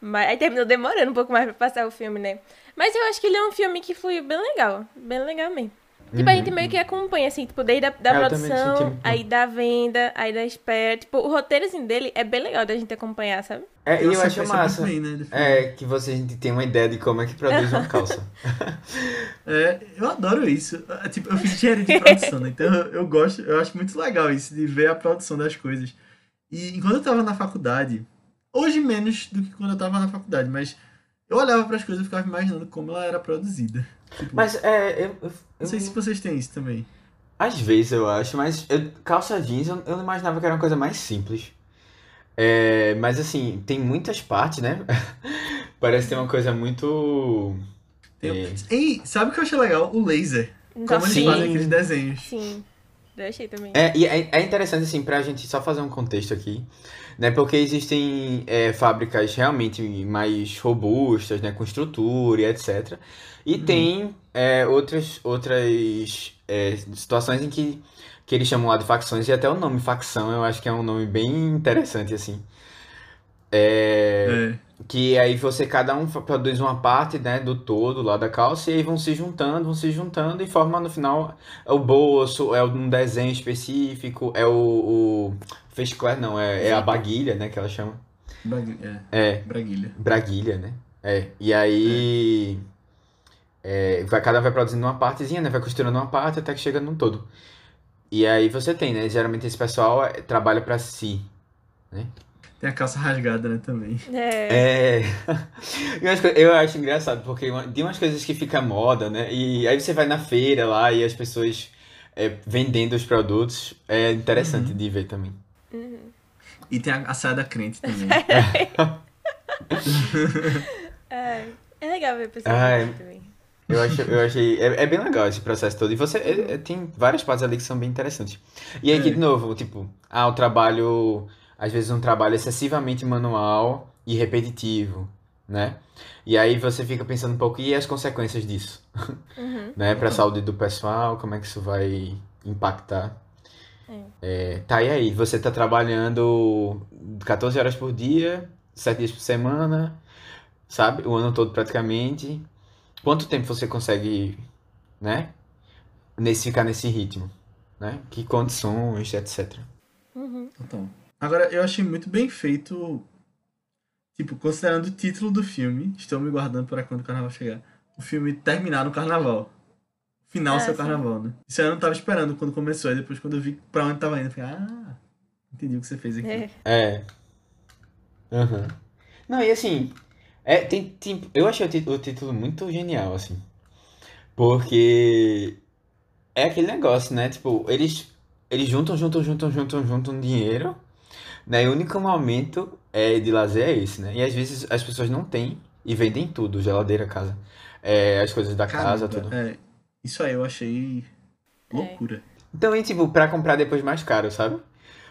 S4: Mas aí terminou demorando um pouco mais pra passar o filme, né? Mas eu acho que ele é um filme que fluiu bem legal. Bem legal mesmo. Tipo, a gente meio que acompanha, assim, tipo, desde a da
S3: Uhum. É, eu senti
S4: produção, aí da venda, aí da espera. Tipo, o roteiro, assim, dele é bem legal da gente acompanhar, sabe?
S3: É, e
S2: uma
S3: eu acho massa.
S2: né.
S3: É, que você a gente tem uma ideia de como é que produz uma calça. <laughs>
S2: É, eu adoro isso. É, Tipo, eu fiz engenharia de produção, né? Então eu, eu gosto, eu acho muito legal isso, de ver a produção das coisas. E enquanto eu tava na faculdade, hoje menos do que quando eu tava na faculdade, mas eu olhava para as coisas e ficava imaginando como ela era produzida. Tipo,
S3: Mas é, eu, eu,
S2: não sei
S3: eu-
S2: se vocês têm isso também.
S3: Às vezes eu acho, mas eu- calça jeans eu, eu não imaginava que era uma coisa mais simples. É, mas assim, tem muitas partes, né? <laughs> Parece ter uma coisa muito.
S2: Tem-
S3: É.
S2: Ei, sabe o que eu achei legal? O laser. Como eles
S3: Sim.
S2: fazem aqueles desenhos.
S4: Sim. Eu achei também.
S3: É, e é, é interessante, assim, pra gente só fazer um contexto aqui, né? Porque existem é, fábricas realmente mais robustas, né? Com estrutura e etc. E tem é, outras, outras é, situações em que, que eles chamam lá de facções, e até o nome facção eu acho que é um nome bem interessante, assim. É,
S2: É.
S3: que aí você, cada um produz uma parte, né, do todo lá da calça, e aí vão se juntando, vão se juntando e forma no final é o bolso, é um desenho específico, é o, o fechicler, não, é, é a baguilha, né, que ela chama.
S2: Bragui- é,
S3: É,
S2: Braguilha.
S3: braguilha, né? É, e aí é, vai, cada um vai produzindo uma partezinha, né, vai costurando uma parte até que chega num todo. E aí você tem, né, geralmente esse pessoal é, trabalha pra si, né?
S2: Tem a calça rasgada, né, também.
S4: É.
S3: É. <laughs> Eu acho engraçado, porque tem umas coisas que fica moda, né? E aí você vai na feira lá e as pessoas é, vendendo os produtos. É interessante de ver também.
S2: E tem a, a saia da crente também. <laughs>
S4: É, é legal ver pessoas
S3: Ai.
S4: assim também.
S3: Eu, acho, eu achei. É, é bem legal esse processo todo. E você é- é- tem várias partes ali que são bem interessantes. E aí, aqui,
S2: É.
S3: de novo, tipo, ah, o trabalho. Às vezes um trabalho excessivamente manual e repetitivo, né? E aí você fica pensando um pouco, e as consequências disso?
S4: Uhum. <laughs>
S3: né, para a saúde do pessoal, como é que isso vai impactar. É, tá, e aí? Você tá trabalhando 14 horas por dia, 7 dias por semana, sabe? O ano todo praticamente. Quanto tempo você consegue, né? Nesse, ficar nesse ritmo? né? Que condições, etc.
S4: Uhum.
S2: Total. Agora, eu achei muito bem feito. Tipo, considerando o título do filme, estou me guardando para quando o carnaval chegar. O filme terminar no carnaval. Final
S4: Ah,
S2: seu
S4: sim.
S2: carnaval, né? Isso eu não tava esperando quando começou. E depois, quando eu vi pra onde tava indo, eu falei, ah, entendi o que você fez aqui.
S4: É.
S3: É. Aham. Não, e assim, é, tem, tem- eu achei o, título muito genial, assim. Porque é aquele negócio, né? Tipo, eles, eles juntam, juntam, juntam, juntam, juntam dinheiro, né? E o único momento é, de lazer é esse, né? E às vezes as pessoas não têm e vendem tudo, geladeira, casa, é, as coisas da casa,
S2: Caramba,
S3: tudo.
S2: é, isso aí eu achei loucura.
S3: Então, e tipo, pra comprar depois mais caro, sabe?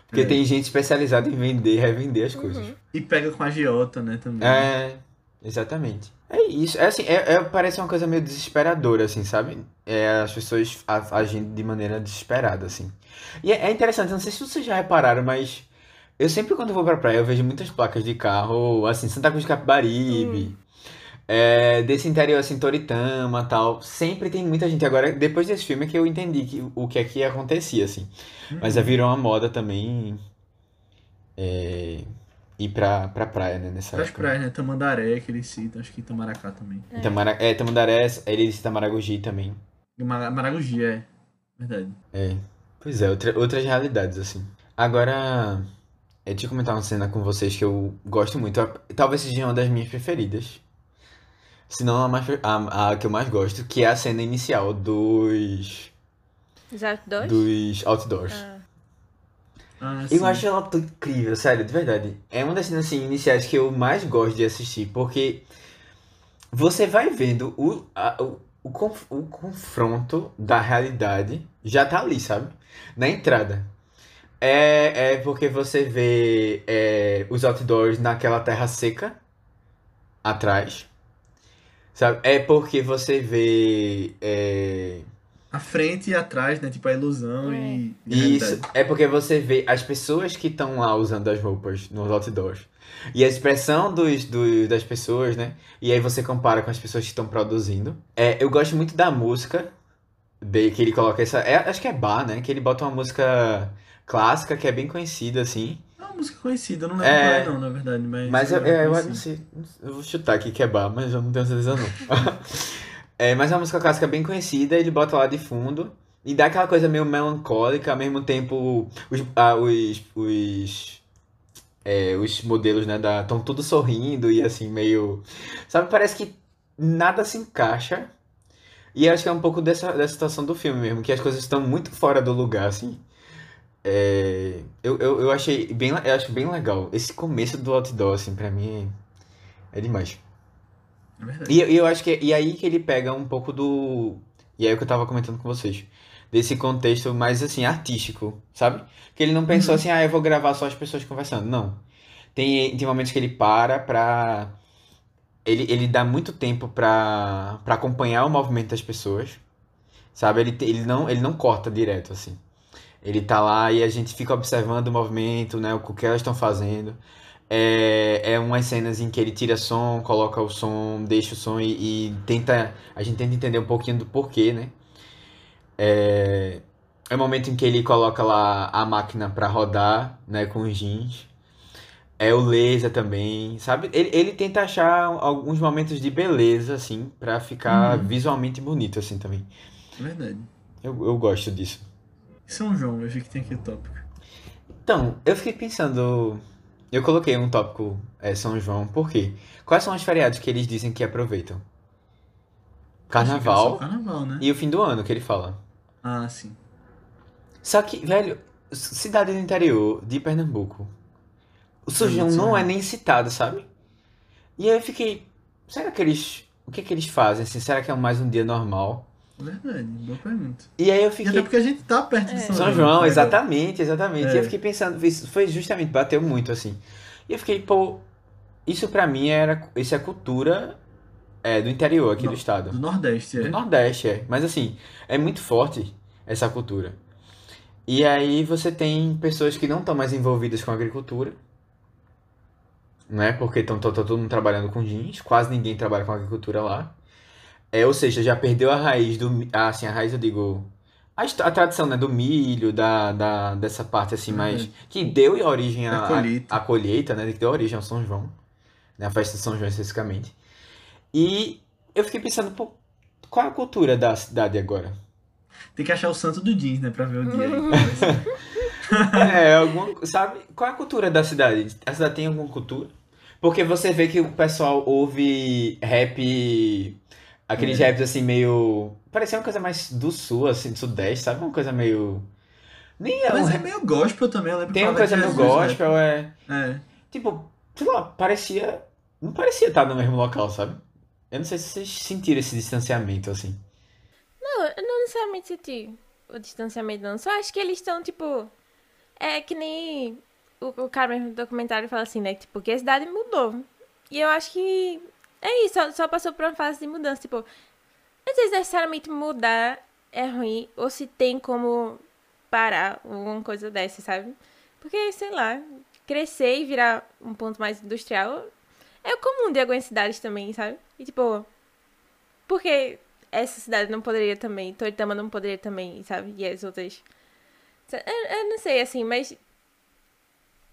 S3: Porque
S2: É.
S3: tem gente especializada em vender e revender as coisas.
S4: Uhum.
S2: E pega com a agiota, né, também.
S3: É, exatamente. É isso. É assim, é, é- parece uma coisa meio desesperadora, assim, sabe? É, as pessoas agindo de maneira desesperada, assim. E é, é interessante, não sei se vocês já repararam, mas eu sempre quando vou pra praia eu vejo muitas placas de carro, assim, Santa Cruz de Capibaribe, é, desse interior, assim, Toritama tal. Sempre tem muita gente. Agora, depois desse filme é que eu entendi que, o que é que acontecia, assim. Mas
S2: Uhum.
S3: virou uma moda também é, ir pra, pra praia, né, nessa
S2: As
S3: época.
S2: praias, né? Tamandaré, que eles citam, acho que Itamaracá também.
S3: Itamara, é, Tamandaré, ele disse Tamaragogi também.
S2: Mara- Maragogi, é. Verdade.
S3: É. Pois é, outra- outras realidades, assim. Agora, eu tinha que comentar uma cena com vocês que eu gosto muito. Talvez seja uma das minhas preferidas. Se não a, mais, a, a que eu mais gosto, que é a cena inicial dos,
S4: Os outdoors?
S3: dos outdoors.
S4: Ah.
S2: Ah,
S3: Eu acho ela tão incrível, sério, de verdade. É uma das cenas assim, iniciais que eu mais gosto de assistir, porque você vai vendo o, a- o, o, conf- o confronto da realidade já tá ali, sabe? Na entrada. É, é porque você vê é, os outdoors naquela terra seca atrás. Sabe? É porque você vê. é,
S2: A frente e atrás, né? Tipo, a ilusão
S4: É.
S2: e, a
S3: isso, é porque você vê as pessoas que estão lá usando as roupas nos outdoors. E a expressão dos, dos- das pessoas, né? E aí você compara com as pessoas que estão produzindo. É, eu gosto muito da música, de, que ele coloca essa. é, acho que é bar, né? Que ele bota uma música clássica que é bem conhecida, assim.
S2: É uma música conhecida, eu não lembro
S3: É.
S2: é não, na verdade. Mas,
S3: Mas eu,
S2: é
S3: é, eu
S2: conhecida.
S3: não sei. Eu vou chutar aqui que é bar, mas eu não tenho certeza não. <laughs> É, mas é uma música clássica bem conhecida, ele bota lá de fundo. E dá aquela coisa meio melancólica, ao mesmo tempo os, ah, os, os, é, os modelos, né, estão todos sorrindo e assim, meio. Sabe, parece que nada se encaixa. E eu acho que é um pouco dessa, dessa situação do filme mesmo, que as coisas estão muito fora do lugar, assim. É, eu, eu, eu achei bem, eu acho bem legal. Esse começo do outdoor, assim, pra mim é, é demais.
S2: É verdade.
S3: E, eu acho que e aí que ele pega um pouco do. E aí é o que eu tava comentando com vocês. Desse contexto mais assim, artístico, sabe? Que ele não pensou
S2: Uhum.
S3: assim, ah, eu vou gravar só as pessoas conversando. Não. Tem, tem momentos que ele para pra. Ele, ele dá muito tempo pra, pra acompanhar o movimento das pessoas. Sabe? Ele, ele, não, ele não corta direto, assim. Ele tá lá e a gente fica observando o movimento, né? O que elas estão fazendo. É, é umas cenas em que ele tira som, coloca o som, deixa o som e, e tenta. A gente tenta entender um pouquinho do porquê, né? É, é o momento em que ele coloca lá a máquina pra rodar, né? Com os jeans. É o laser também, sabe? Ele, ele tenta achar alguns momentos de beleza, assim, pra ficar
S2: Uhum.
S3: visualmente bonito, assim, também.
S2: Verdade.
S3: Eu, eu gosto disso.
S2: São João, eu vi que tem aqui o tópico.
S3: Então, eu fiquei pensando. Eu coloquei um tópico é, São João, por quê? Quais são os feriados que eles dizem que aproveitam? Carnaval
S2: o carnaval, né?
S3: e o fim do ano, que ele fala.
S2: Ah, sim.
S3: Só que, velho, cidade do interior de Pernambuco, o São João não é nem citado, sabe? E aí eu fiquei, será que eles, o que que eles fazem? Assim, será que é mais um dia normal?
S2: É verdade, boa pergunta.
S3: E aí eu
S2: E até
S3: fiquei,
S2: porque a gente tá perto de
S4: É.
S2: São,
S3: São João,
S2: né?
S3: exatamente, exatamente. E
S2: É.
S3: eu fiquei pensando, isso foi justamente, bateu muito assim. E eu fiquei, pô, isso pra mim era, isso é cultura é, do interior aqui do
S2: Do
S3: estado.
S2: Nordeste,
S3: Do
S2: é.
S3: Nordeste, é. Mas assim, é muito forte essa cultura. E aí você tem pessoas que não estão mais envolvidas com a agricultura, né? Porque estão todo mundo trabalhando com jeans, quase ninguém trabalha com agricultura lá. É, ou seja, já perdeu a raiz do, ah, assim, a raiz eu digo, a, a tradição, né, do milho, da, da, dessa parte assim mais.
S2: Uhum.
S3: Que deu origem à
S2: colheita.
S3: à colheita, né? Que deu origem ao São João. Né, a festa de São João especificamente. E eu fiquei pensando, pô, qual é a cultura da cidade agora?
S2: Tem que achar o santo do jeans, né? Pra ver o dia aí. <laughs>
S3: É, alguma, sabe? Qual é a cultura da cidade? A cidade tem alguma cultura? Porque você vê que o pessoal ouve rap, aqueles
S2: É.
S3: raps assim meio, parecia uma coisa mais do sul, assim, do sudeste, sabe? Uma coisa meio nem é um
S2: Mas é
S3: rap-
S2: meio gospel também, eu lembro
S3: tem uma coisa meio gospel, é,
S2: É.
S3: tipo, sei lá, parecia, não parecia estar no mesmo local, sabe? Eu não sei se vocês sentiram esse distanciamento assim.
S4: Não, eu não necessariamente senti o distanciamento, não. Só acho que eles estão, tipo. É que nem o, o cara mesmo do documentário fala assim, né? Tipo, que a cidade mudou. E eu acho que. É isso, só, só passou por uma fase de mudança. Tipo, sei se necessariamente mudar é ruim ou se tem como parar alguma coisa dessa, sabe? Porque, sei lá, crescer e virar um ponto mais industrial é comum de algumas cidades também, sabe? E, tipo, porque essa cidade não poderia também, Toritama não poderia também, sabe? E as outras. Eu, eu não sei, assim, mas.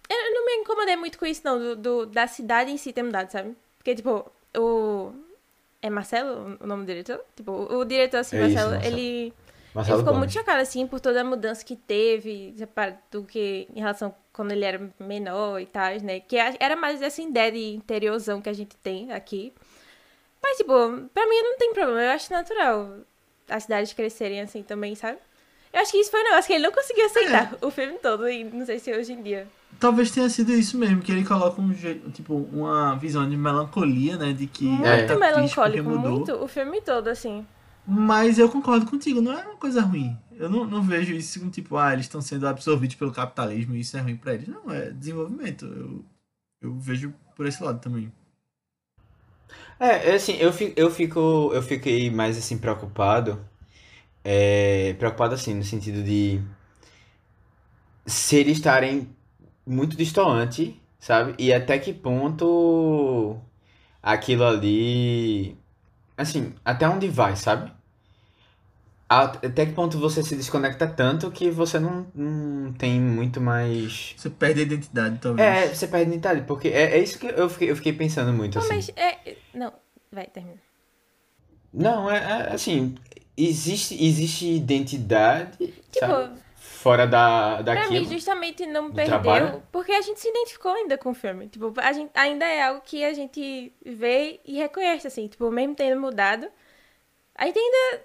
S4: Eu não me incomodei muito com isso, não, do, do- da cidade em si ter mudado, sabe? Porque, tipo, o. É Marcelo o nome do diretor? Tipo, o, diretor, assim,
S3: É isso,
S4: Marcelo,
S3: Marcelo.
S4: ele. Ele
S3: Marcelo
S4: ficou
S3: Gomes.
S4: muito chocado, assim, por toda a mudança que teve, do que em relação quando ele era menor e tal, né? Que era mais essa ideia de interiorzão que a gente tem aqui. Mas, tipo, pra mim não tem problema. Eu acho natural as cidades crescerem assim também, sabe? Eu acho que isso foi um negócio que ele não conseguiu aceitar o filme todo, e não sei se hoje em dia.
S2: Talvez tenha sido isso mesmo, que ele coloca um jeito, tipo, uma visão de melancolia, né? De que
S4: Muito
S2: ele tá
S4: melancólico,
S2: mudou.
S4: muito, o filme todo, assim.
S2: Mas eu concordo contigo, não é uma coisa ruim. Eu não, não vejo isso como tipo, ah, eles estão sendo absorvidos pelo capitalismo e isso é ruim pra eles. Não, é desenvolvimento. Eu, eu vejo por esse lado também.
S3: É, é assim, eu fico, eu fico, eu fiquei mais assim preocupado, é, preocupado assim no sentido de se eles estarem muito distante, sabe? E até que ponto aquilo ali, assim, até onde vai, sabe? Até que ponto você se desconecta tanto que você não, não tem muito mais.
S2: Você perde a identidade, talvez.
S3: É, você perde a identidade, porque é, é isso que eu fiquei, eu fiquei pensando muito,
S4: Não,
S3: assim.
S4: mas é. Não, vai, termina.
S3: Não, é, é, assim, existe, existe identidade,
S4: Tipo,
S3: sabe? Fora da,
S4: Pra mim,
S3: daquilo.
S4: justamente não perdeu,
S3: trabalho?
S4: porque a gente se identificou ainda com o filme. Tipo, a gente ainda é algo que a gente vê e reconhece, assim. Tipo, mesmo tendo mudado, a gente ainda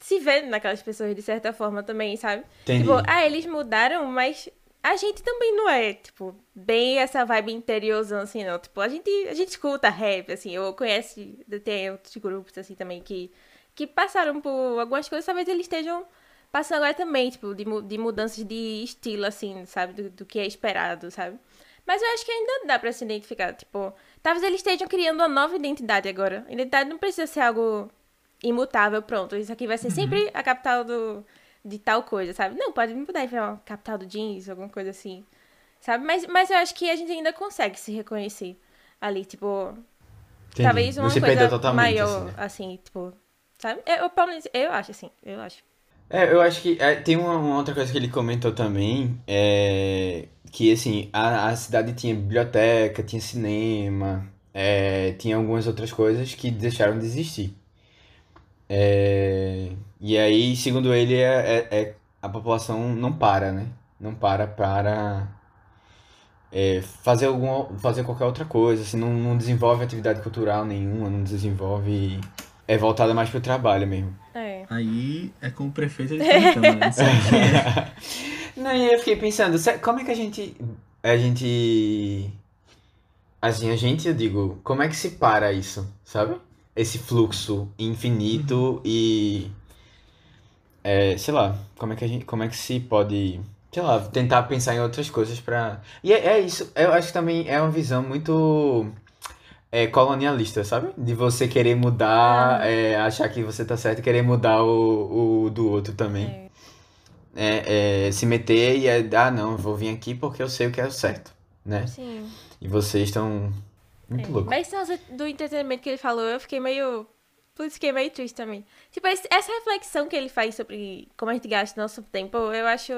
S4: se vê naquelas pessoas de certa forma também, sabe?
S3: Entendi.
S4: Tipo, ah, eles mudaram, mas a gente também não é, tipo, bem essa vibe interiorzão, assim, não. Tipo, a gente, a gente escuta rap, assim, ou conhece, tem outros grupos, assim, também, que, que passaram por algumas coisas, talvez eles estejam passando agora também, tipo, de, de mudanças de estilo, assim, sabe, do, do que é esperado, sabe? Mas eu acho que ainda dá pra se identificar, tipo, talvez eles estejam criando uma nova identidade agora. A identidade não precisa ser algo imutável, pronto. Isso aqui vai ser sempre a capital do, de tal coisa, sabe? Não, pode mudar e virar uma capital do jeans, alguma coisa assim, sabe? Mas, mas eu acho que a gente ainda consegue se reconhecer ali, tipo,
S3: Entendi.
S4: talvez uma
S3: Você
S4: coisa maior,
S3: assim, né?
S4: assim, tipo, sabe? Eu, eu, eu acho assim, eu acho.
S3: É, eu acho que é, tem uma, uma outra coisa que ele comentou também, é, que assim, a, a cidade tinha biblioteca, tinha cinema, é, tinha algumas outras coisas que deixaram de existir. É, e aí, segundo ele, é, é- é- a população não para, né? Não para para fazer alguma, fazer qualquer outra coisa, assim, não, não desenvolve atividade cultural nenhuma, não desenvolve, é voltada mais pro trabalho mesmo.
S4: É.
S2: Aí é com o prefeito de <laughs> né? <laughs> Não
S3: e aí eu fiquei pensando, como é que a gente. A gente. Assim, a gente, eu digo, como é que se para isso, sabe? Esse fluxo infinito e. É, sei lá, como é que a gente. Como é que se pode. Sei lá, tentar pensar em outras coisas pra. E é, é isso, eu acho que também é uma visão muito. É, colonialista, sabe? De você querer mudar, é, achar que você tá certo e querer mudar o, o do outro também
S4: É,
S3: é, é, se meter e é, ah, não, vou vir aqui porque eu sei o que é o certo, né?
S4: sim.
S3: E vocês estão muito
S4: É.
S3: loucos.
S4: Mas negócio do entretenimento que ele falou, eu fiquei meio Por isso fiquei meio triste também. Tipo, essa reflexão que ele faz sobre como a gente gasta nosso tempo, eu acho.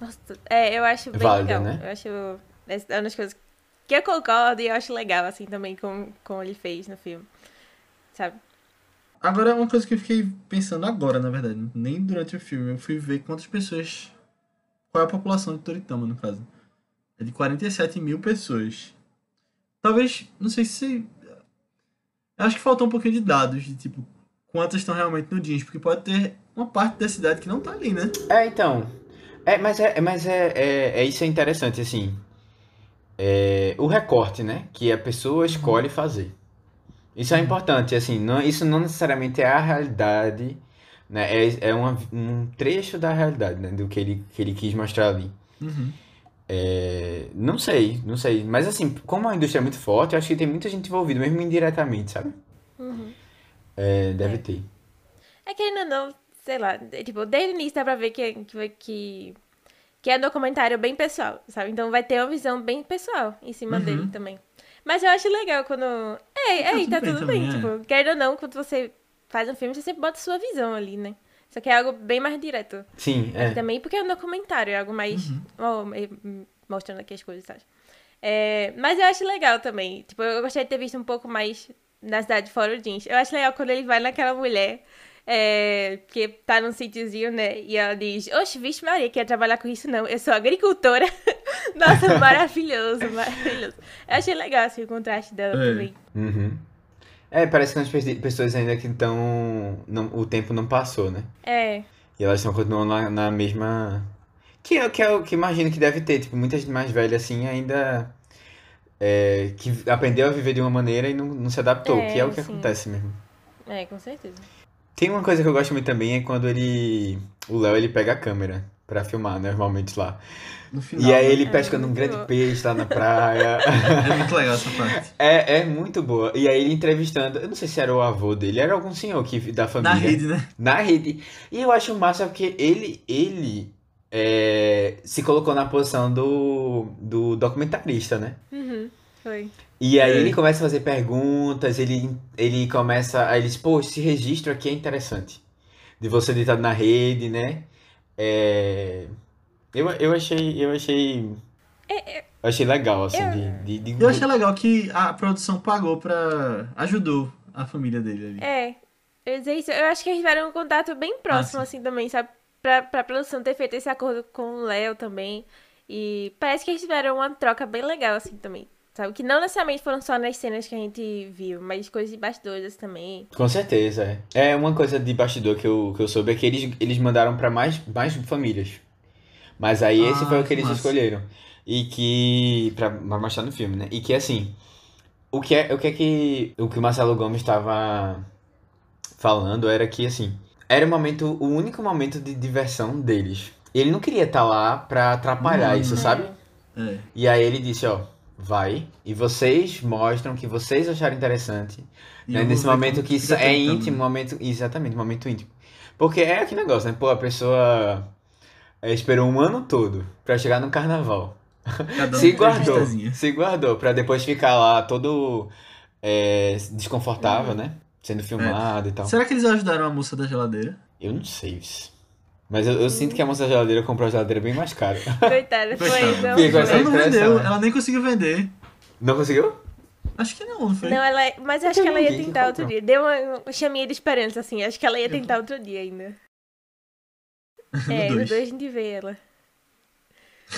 S4: Nossa, é, eu acho bem
S3: Válida,
S4: legal.
S3: né?
S4: Eu acho. É uma das coisas que eu concordo e eu acho legal, assim, também, com como ele fez no filme. Sabe?
S2: Agora, uma coisa que eu fiquei pensando agora, na verdade, nem durante o filme, eu fui ver quantas pessoas. Qual é a população de Toritama, no caso? É de 47 mil pessoas. Talvez, não sei se. Eu acho que faltou um pouquinho de dados, de tipo, quantas estão realmente no jeans, porque pode ter uma parte da cidade que não tá ali, né?
S3: É, então. É, mas é, mas é, é, é isso é interessante, assim. É, o recorte, né? Que a pessoa escolhe fazer. Isso é importante, assim, não, isso não necessariamente é a realidade, né? É, é uma- um trecho da realidade, né? Do que ele, que ele quis mostrar ali.
S2: Uhum.
S3: É, não sei, não sei. Mas assim, como a indústria é muito forte, eu acho que tem muita gente envolvida, mesmo indiretamente, sabe?
S4: Uhum.
S3: É, deve ter.
S4: É que ainda não, sei lá, é, tipo, desde o início dá pra ver que, que, que, que é um documentário bem pessoal, sabe? Então vai ter uma visão bem pessoal em cima
S2: Uhum.
S4: dele também. Mas eu acho legal quando. É, é,
S2: tudo
S4: tá tudo bem.
S2: é.
S4: Tipo, querendo ou não, quando você faz um filme, você sempre bota sua visão ali, né? Só que é algo bem mais direto.
S3: Sim, é.
S4: Também porque é um documentário, é algo mais.
S2: Uhum.
S4: meio- mostrando aqui as coisas, sabe? É, mas eu acho legal também. Tipo, eu gostaria de ter visto um pouco mais na cidade fora o jeans. Eu acho legal quando ele vai naquela mulher. É, que tá num sítiozinho, né? E ela diz: Oxe, vixe, Maria, quer trabalhar com isso? Não, eu sou agricultora. <laughs> Nossa, <laughs> maravilhoso, maravilhoso. Eu achei legal assim, o contraste dela
S2: É.
S4: também.
S3: Uhum. É, parece que as pe- pessoas ainda que estão. O tempo não passou, né?
S4: É,
S3: E elas estão continuando na, na mesma. Que é, que é o que imagino que deve ter. Tipo, muita gente mais velha assim ainda. é, que aprendeu a viver de uma maneira e não, não se adaptou,
S4: É,
S3: que é o que
S4: sim.
S3: acontece mesmo.
S4: é, com certeza.
S3: Tem uma coisa que eu gosto muito também é quando ele. O Léo ele pega a câmera pra filmar, né, normalmente lá.
S2: No final.
S3: E aí
S2: né?
S3: ele
S4: É,
S3: pescando um grande
S4: bom.
S3: peixe lá na <laughs> praia.
S2: É muito legal essa parte.
S3: É, é muito boa. E aí ele entrevistando, eu não sei se era o avô dele, era algum senhor que, da família.
S2: Na rede, né?
S3: Na rede. E eu acho massa porque ele, ele é, se colocou na posição do, do documentarista, né?
S4: Uhum, foi.
S3: E aí
S2: É.
S3: ele começa a fazer perguntas, ele, ele começa. Aí ele diz, pô, esse registro aqui é interessante. De você deitado na rede, né? É, eu, eu achei. Eu achei. Eu achei legal, assim, de, de, de-
S2: Eu achei legal que a produção pagou pra. ajudou a família dele ali.
S4: É, eu ia dizer isso. Eu acho que eles tiveram um contato bem próximo,
S2: Ah, sim.
S4: assim, também, sabe? Pra, pra produção ter feito esse acordo com o Léo também. E parece que eles tiveram uma troca bem legal, assim, também. Sabe? Que não necessariamente foram só nas cenas que a gente viu, mas coisas de bastidores assim, também.
S3: Com certeza, é. É uma coisa de bastidor que eu, que eu soube é que eles, eles mandaram pra mais, mais famílias. Mas aí esse
S2: Ah,
S3: foi o que eles
S2: massa.
S3: escolheram. E que. Pra, pra mostrar no filme, né? E que assim. O que é, o que é que. O que o Marcelo Gomes estava falando era que assim. Era o momento, o único momento de diversão deles. Ele não queria estar lá pra atrapalhar
S2: Não,
S3: isso,
S2: não.
S3: sabe?
S2: É.
S3: E aí ele disse, ó, vai. E vocês mostram que vocês acharam interessante. Né? Nesse momento que isso é íntimo, momento. Exatamente, momento íntimo. Porque é aquele negócio, né? Pô, a pessoa é, esperou um ano todo pra chegar no carnaval.
S2: Um <laughs>
S3: Se guardou, se guardou, pra depois ficar lá todo é, desconfortável, né? Sendo filmado e tal.
S2: Será que eles ajudaram a moça da geladeira?
S3: Eu não sei isso. Mas eu, eu sinto que a moça da geladeira comprou a geladeira bem mais cara.
S4: Coitada, foi.
S3: Essa
S2: Ela não vendeu,
S3: né?
S2: ela nem conseguiu vender.
S3: Não conseguiu?
S2: Acho que não, não foi?
S4: Não, ela, mas eu acho que ela ia tentar outro dia. Deu uma, uma chaminha de esperança, assim. Acho que ela ia tentar outro dia ainda. <laughs> É, no
S2: dois.
S4: 2 a gente vê ela. <laughs>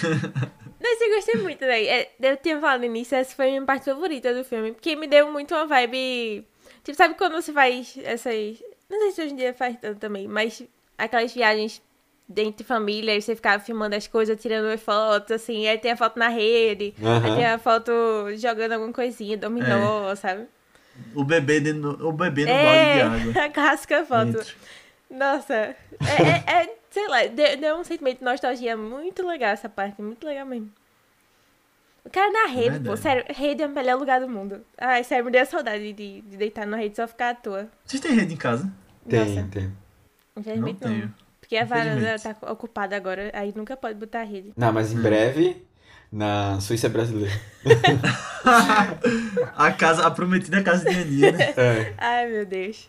S4: Mas eu gostei muito, velho. É, eu tinha falado no início, essa foi a minha parte favorita do filme. Porque me deu muito uma vibe. Tipo, sabe quando você faz essas. Não sei se hoje em dia faz tanto também, mas aquelas viagens dentro de família, aí você ficava filmando as coisas, tirando fotos, assim, aí tem a foto na rede, aí
S3: Aham.
S4: tem a foto jogando alguma coisinha, dominó, sabe?
S2: O bebê, dentro, o bebê no
S4: É,
S2: balde de água. <laughs>
S4: a casca foto.
S2: Dentro.
S4: Nossa, é, é- é, sei lá, deu, deu um sentimento de nostalgia muito legal essa parte, muito legal mesmo. O cara na rede, pô, sério, rede é o melhor lugar do mundo. Ai, sério, me deu saudade de, de deitar na rede e só ficar à toa.
S2: Vocês têm rede em casa?
S3: Tem,
S4: Nossa,
S3: tem.
S2: Não
S4: não.
S2: tenho.
S4: Porque a varanda tá ocupada agora, aí nunca pode botar rede.
S3: Não, mas
S2: Hum.
S3: em breve, na Suíça brasileira. <laughs>
S2: a casa, a prometida casa de Aninha, né?
S3: É.
S4: Ai, meu Deus.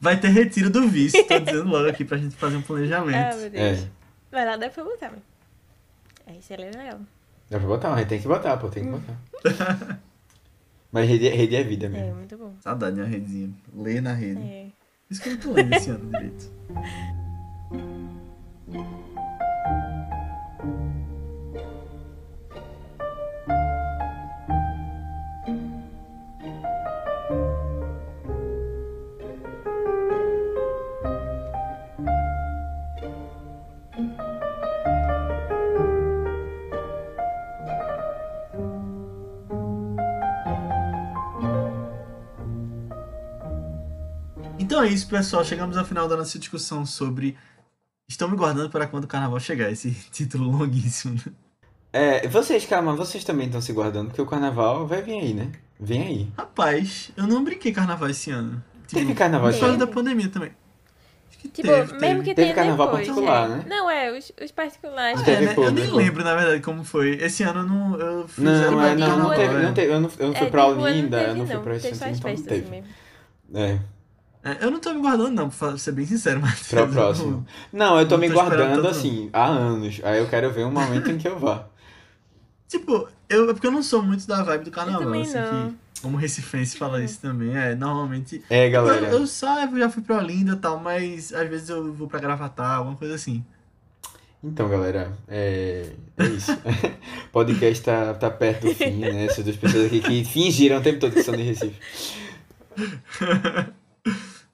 S2: Vai ter retiro do vice, tô dizendo logo aqui pra gente fazer um
S4: Ah,
S2: planejamento.
S4: meu Deus.
S3: É.
S4: Vai lá, dá pra botar, mano. Aí seria legal.
S3: Dá pra botar, mas tem que botar, pô, tem que botar. Mas rede, rede é vida
S4: É,
S3: mesmo.
S4: muito bom.
S2: Saudade de uma redezinha. Lê na rede.
S4: É.
S2: Isso que eu não tô lendo esse ano direito. <laughs> Então é isso, pessoal. Chegamos ao final da nossa discussão sobre. Estou me guardando para quando o carnaval chegar. Esse <laughs> título longuíssimo. né?
S3: É, vocês, calma, vocês também estão se guardando, porque o carnaval vai vir aí, né? Vem aí.
S2: Rapaz, eu não brinquei carnaval esse ano. Tipo,
S3: Teve carnaval
S2: por
S3: esse
S2: causa
S3: ano?
S2: da pandemia também. Acho que
S4: Tipo,
S2: teve,
S4: mesmo
S2: teve.
S4: que
S3: Teve
S4: tenha
S3: carnaval
S4: depois,
S3: particular,
S4: é.
S3: né?
S4: Não, é, os, os particulares.
S2: É,
S3: Teve
S2: né? Eu nem lembro, na verdade, como foi. Esse ano eu não. Eu fiz
S3: Não, é, não, não
S2: carnaval,
S3: teve, não teve, eu não, eu não fui
S4: É,
S3: pra
S4: tipo,
S3: Olinda,
S4: não
S3: eu não
S4: teve,
S3: fui pra esse
S4: Teve só as
S3: então não
S4: festas assim
S3: teve.
S4: mesmo.
S3: É,
S2: eu não tô me guardando, não, pra ser bem sincero, <laughs> mas.
S3: pra o próximo. Não, eu tô
S2: não
S3: me
S2: tô
S3: guardando assim, há anos. Aí eu quero ver um momento em que eu vá. <laughs>
S2: Tipo, eu, é porque eu não sou muito da vibe do carnaval, assim,
S4: não.
S2: que, como recifense fala isso também, é, normalmente,
S3: É,
S2: eu,
S3: galera.
S2: eu saio, já fui pra Olinda e tal, mas às vezes eu vou pra Gravatar, alguma coisa assim.
S3: Então, galera, é, é isso. O <laughs> podcast tá, tá perto do fim, né? Essas duas pessoas aqui que fingiram o tempo todo que são de Recife.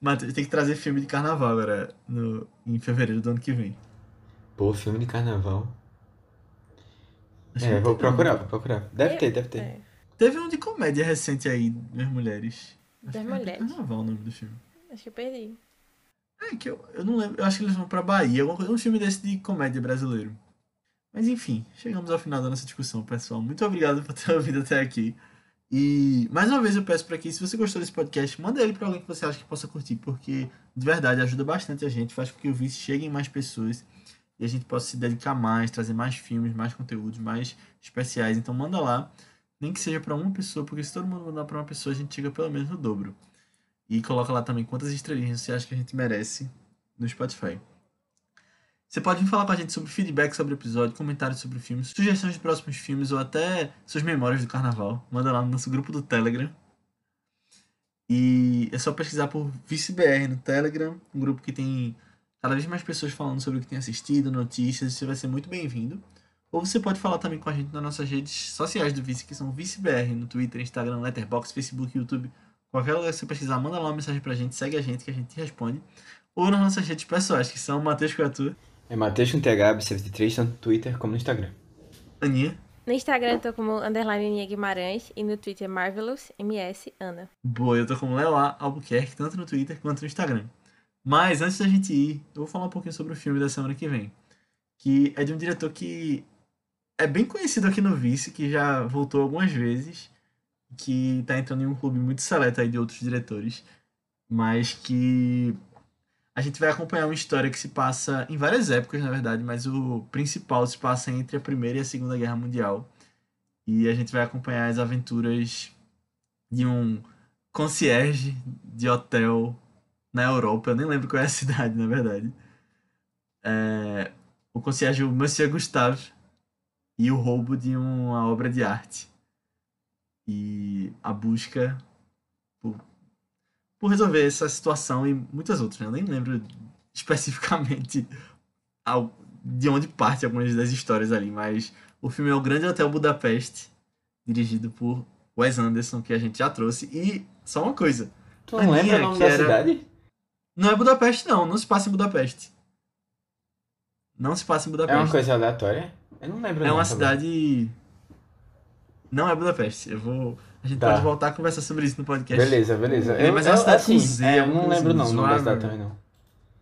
S2: Matheus, tem que trazer filme de carnaval agora, no, em fevereiro do ano que vem.
S3: Pô, filme de carnaval.
S2: Acho
S3: É, vou procurar, vou procurar. Deve ter, deve ter.
S4: É,
S2: Teve um de comédia recente aí, das mulheres. Acho
S4: Das
S2: é
S4: mulheres.
S2: Carnaval o nome do filme.
S4: acho que eu perdi.
S2: É que eu, eu não lembro, eu acho que eles vão pra Bahia, alguma coisa, um filme desse de comédia brasileiro. Mas enfim, chegamos ao final da nossa discussão, pessoal. Muito obrigado por ter ouvido até aqui. E mais uma vez eu peço para que, se você gostou desse podcast, manda ele para alguém que você acha que possa curtir, porque de verdade ajuda bastante a gente, faz com que o Vice chegue em mais pessoas e a gente possa se dedicar mais, trazer mais filmes, mais conteúdos, mais especiais. Então manda lá, nem que seja para uma pessoa, porque se todo mundo mandar para uma pessoa, a gente chega pelo menos no dobro. E coloca lá também quantas estrelinhas você acha que a gente merece no Spotify. Você pode vir falar com a gente sobre feedback sobre o episódio, comentários sobre o filme, sugestões de próximos filmes ou até suas memórias do carnaval. Manda lá no nosso grupo do Telegram. E é só pesquisar por ViceBR no Telegram, um grupo que tem cada vez mais pessoas falando sobre o que tem assistido, notícias, você vai ser muito bem-vindo. Ou você pode falar também com a gente nas nossas redes sociais do Vice, que são ViceBR, no Twitter, Instagram, Letterboxd, Facebook, YouTube. Qualquer lugar que você pesquisar, manda lá uma mensagem pra gente, segue a gente que a gente responde. Ou nas nossas redes pessoais, que são Matheus Coatu,
S3: É Matheus com TH, 73 tanto no Twitter como no Instagram.
S2: Aninha.
S4: No Instagram eu tô como underline Aninha Guimarães e no Twitter Marvelous MS Ana.
S2: Boa, eu tô como Léo A. Albuquerque, tanto no Twitter quanto no Instagram. Mas antes da gente ir, eu vou falar um pouquinho sobre o filme da semana que vem. Que é de um diretor que é bem conhecido aqui no Vice, que já voltou algumas vezes, que tá entrando em um clube muito seleto aí de outros diretores, mas que a gente vai acompanhar uma história que se passa em várias épocas, na verdade, mas o principal se passa entre a Primeira e a Segunda Guerra Mundial. E a gente vai acompanhar as aventuras de um concierge de hotel na Europa. Eu nem lembro qual é a <laughs> cidade, na verdade. É, o concierge, o Monsieur Gustave, e o roubo de uma obra de arte. E a busca por resolver essa situação e muitas outras. Né? Eu nem lembro <laughs> especificamente ao- de onde parte algumas das histórias ali, mas o filme é O Grande Hotel Budapeste, dirigido por Wes Anderson, que a gente já trouxe. E só uma coisa,
S3: Tu não
S2: Aninha,
S3: lembra o nome da
S2: era-
S3: cidade?
S2: não é Budapeste não, não se passa em Budapeste. Não se passa em
S3: É
S2: Budapeste.
S3: uma coisa aleatória? Eu não lembro
S2: É uma
S3: bom.
S2: cidade. Não é Budapeste. Eu vou. A gente
S3: Tá.
S2: pode voltar a conversar sobre isso no podcast.
S3: Beleza, beleza.
S2: É,
S3: Eu,
S2: mas é uma
S3: eu,
S2: cidade
S3: assim,
S2: com Z,
S3: é, eu não lembro não o nome da cidade também não.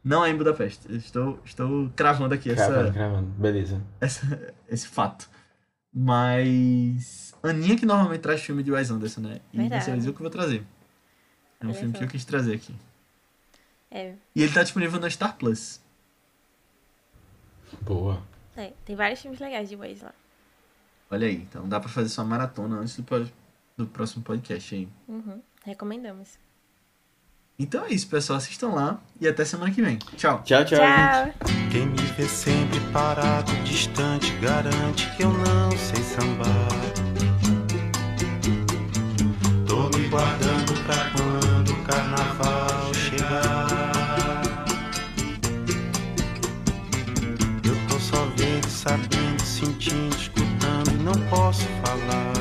S2: Não é em Budapeste. Eu estou, estou cravando aqui
S3: Gravando,
S2: essa,
S3: gravando. Beleza.
S2: essa- esse fato. Mas. Aninha que normalmente traz filme de Wes Anderson, né? E
S4: Verdade.
S2: dessa vez eu que vou trazer. É um
S4: Olha
S2: filme
S4: só.
S2: que eu quis trazer aqui.
S4: É,
S2: E ele tá disponível no Star Plus.
S3: Boa.
S4: é, tem vários filmes legais de Waze lá.
S2: Olha aí. Então dá pra fazer sua maratona antes do, do próximo podcast aí.
S4: Uhum, recomendamos.
S2: Então é isso, pessoal. Assistam lá e até semana que vem. Tchau.
S3: Tchau, tchau.
S4: Tchau.
S5: Quem me vê sempre parado, distante, garante que eu não sei sambar. Tô me guardando pra quando o carnaval chegar. Eu tô só vendo, sabendo, sentindo, escutando e não posso falar.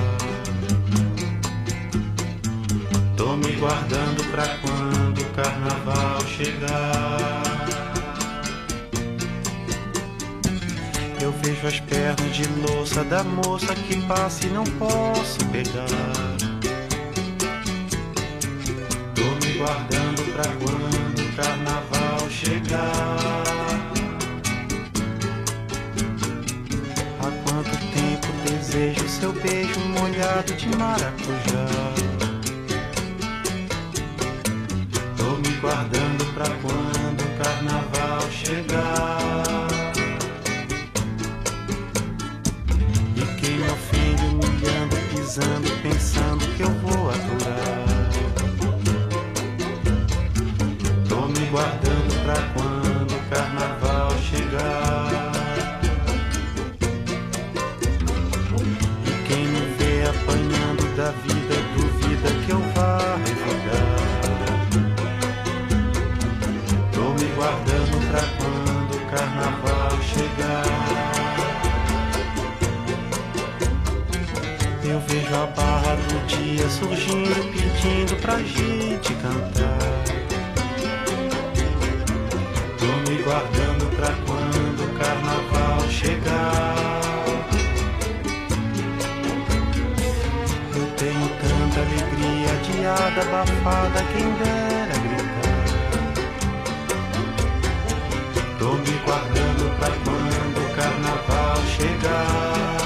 S5: Tô me guardando pra quando o carnaval chegar. Eu vejo as pernas de louça da moça que passa e não posso pegar. Tô me guardando pra quando o carnaval chegar. Há quanto tempo desejo seu beijo molhado de maracujá. Guardando pra quando o carnaval chegar. E quem me ofende, humilhando, pisando, barra do dia surgindo, pedindo pra gente cantar. Tô me guardando pra quando o carnaval chegar. Eu tenho tanta alegria, adiada, abafada, quem dera gritar. Tô me guardando pra quando o carnaval chegar.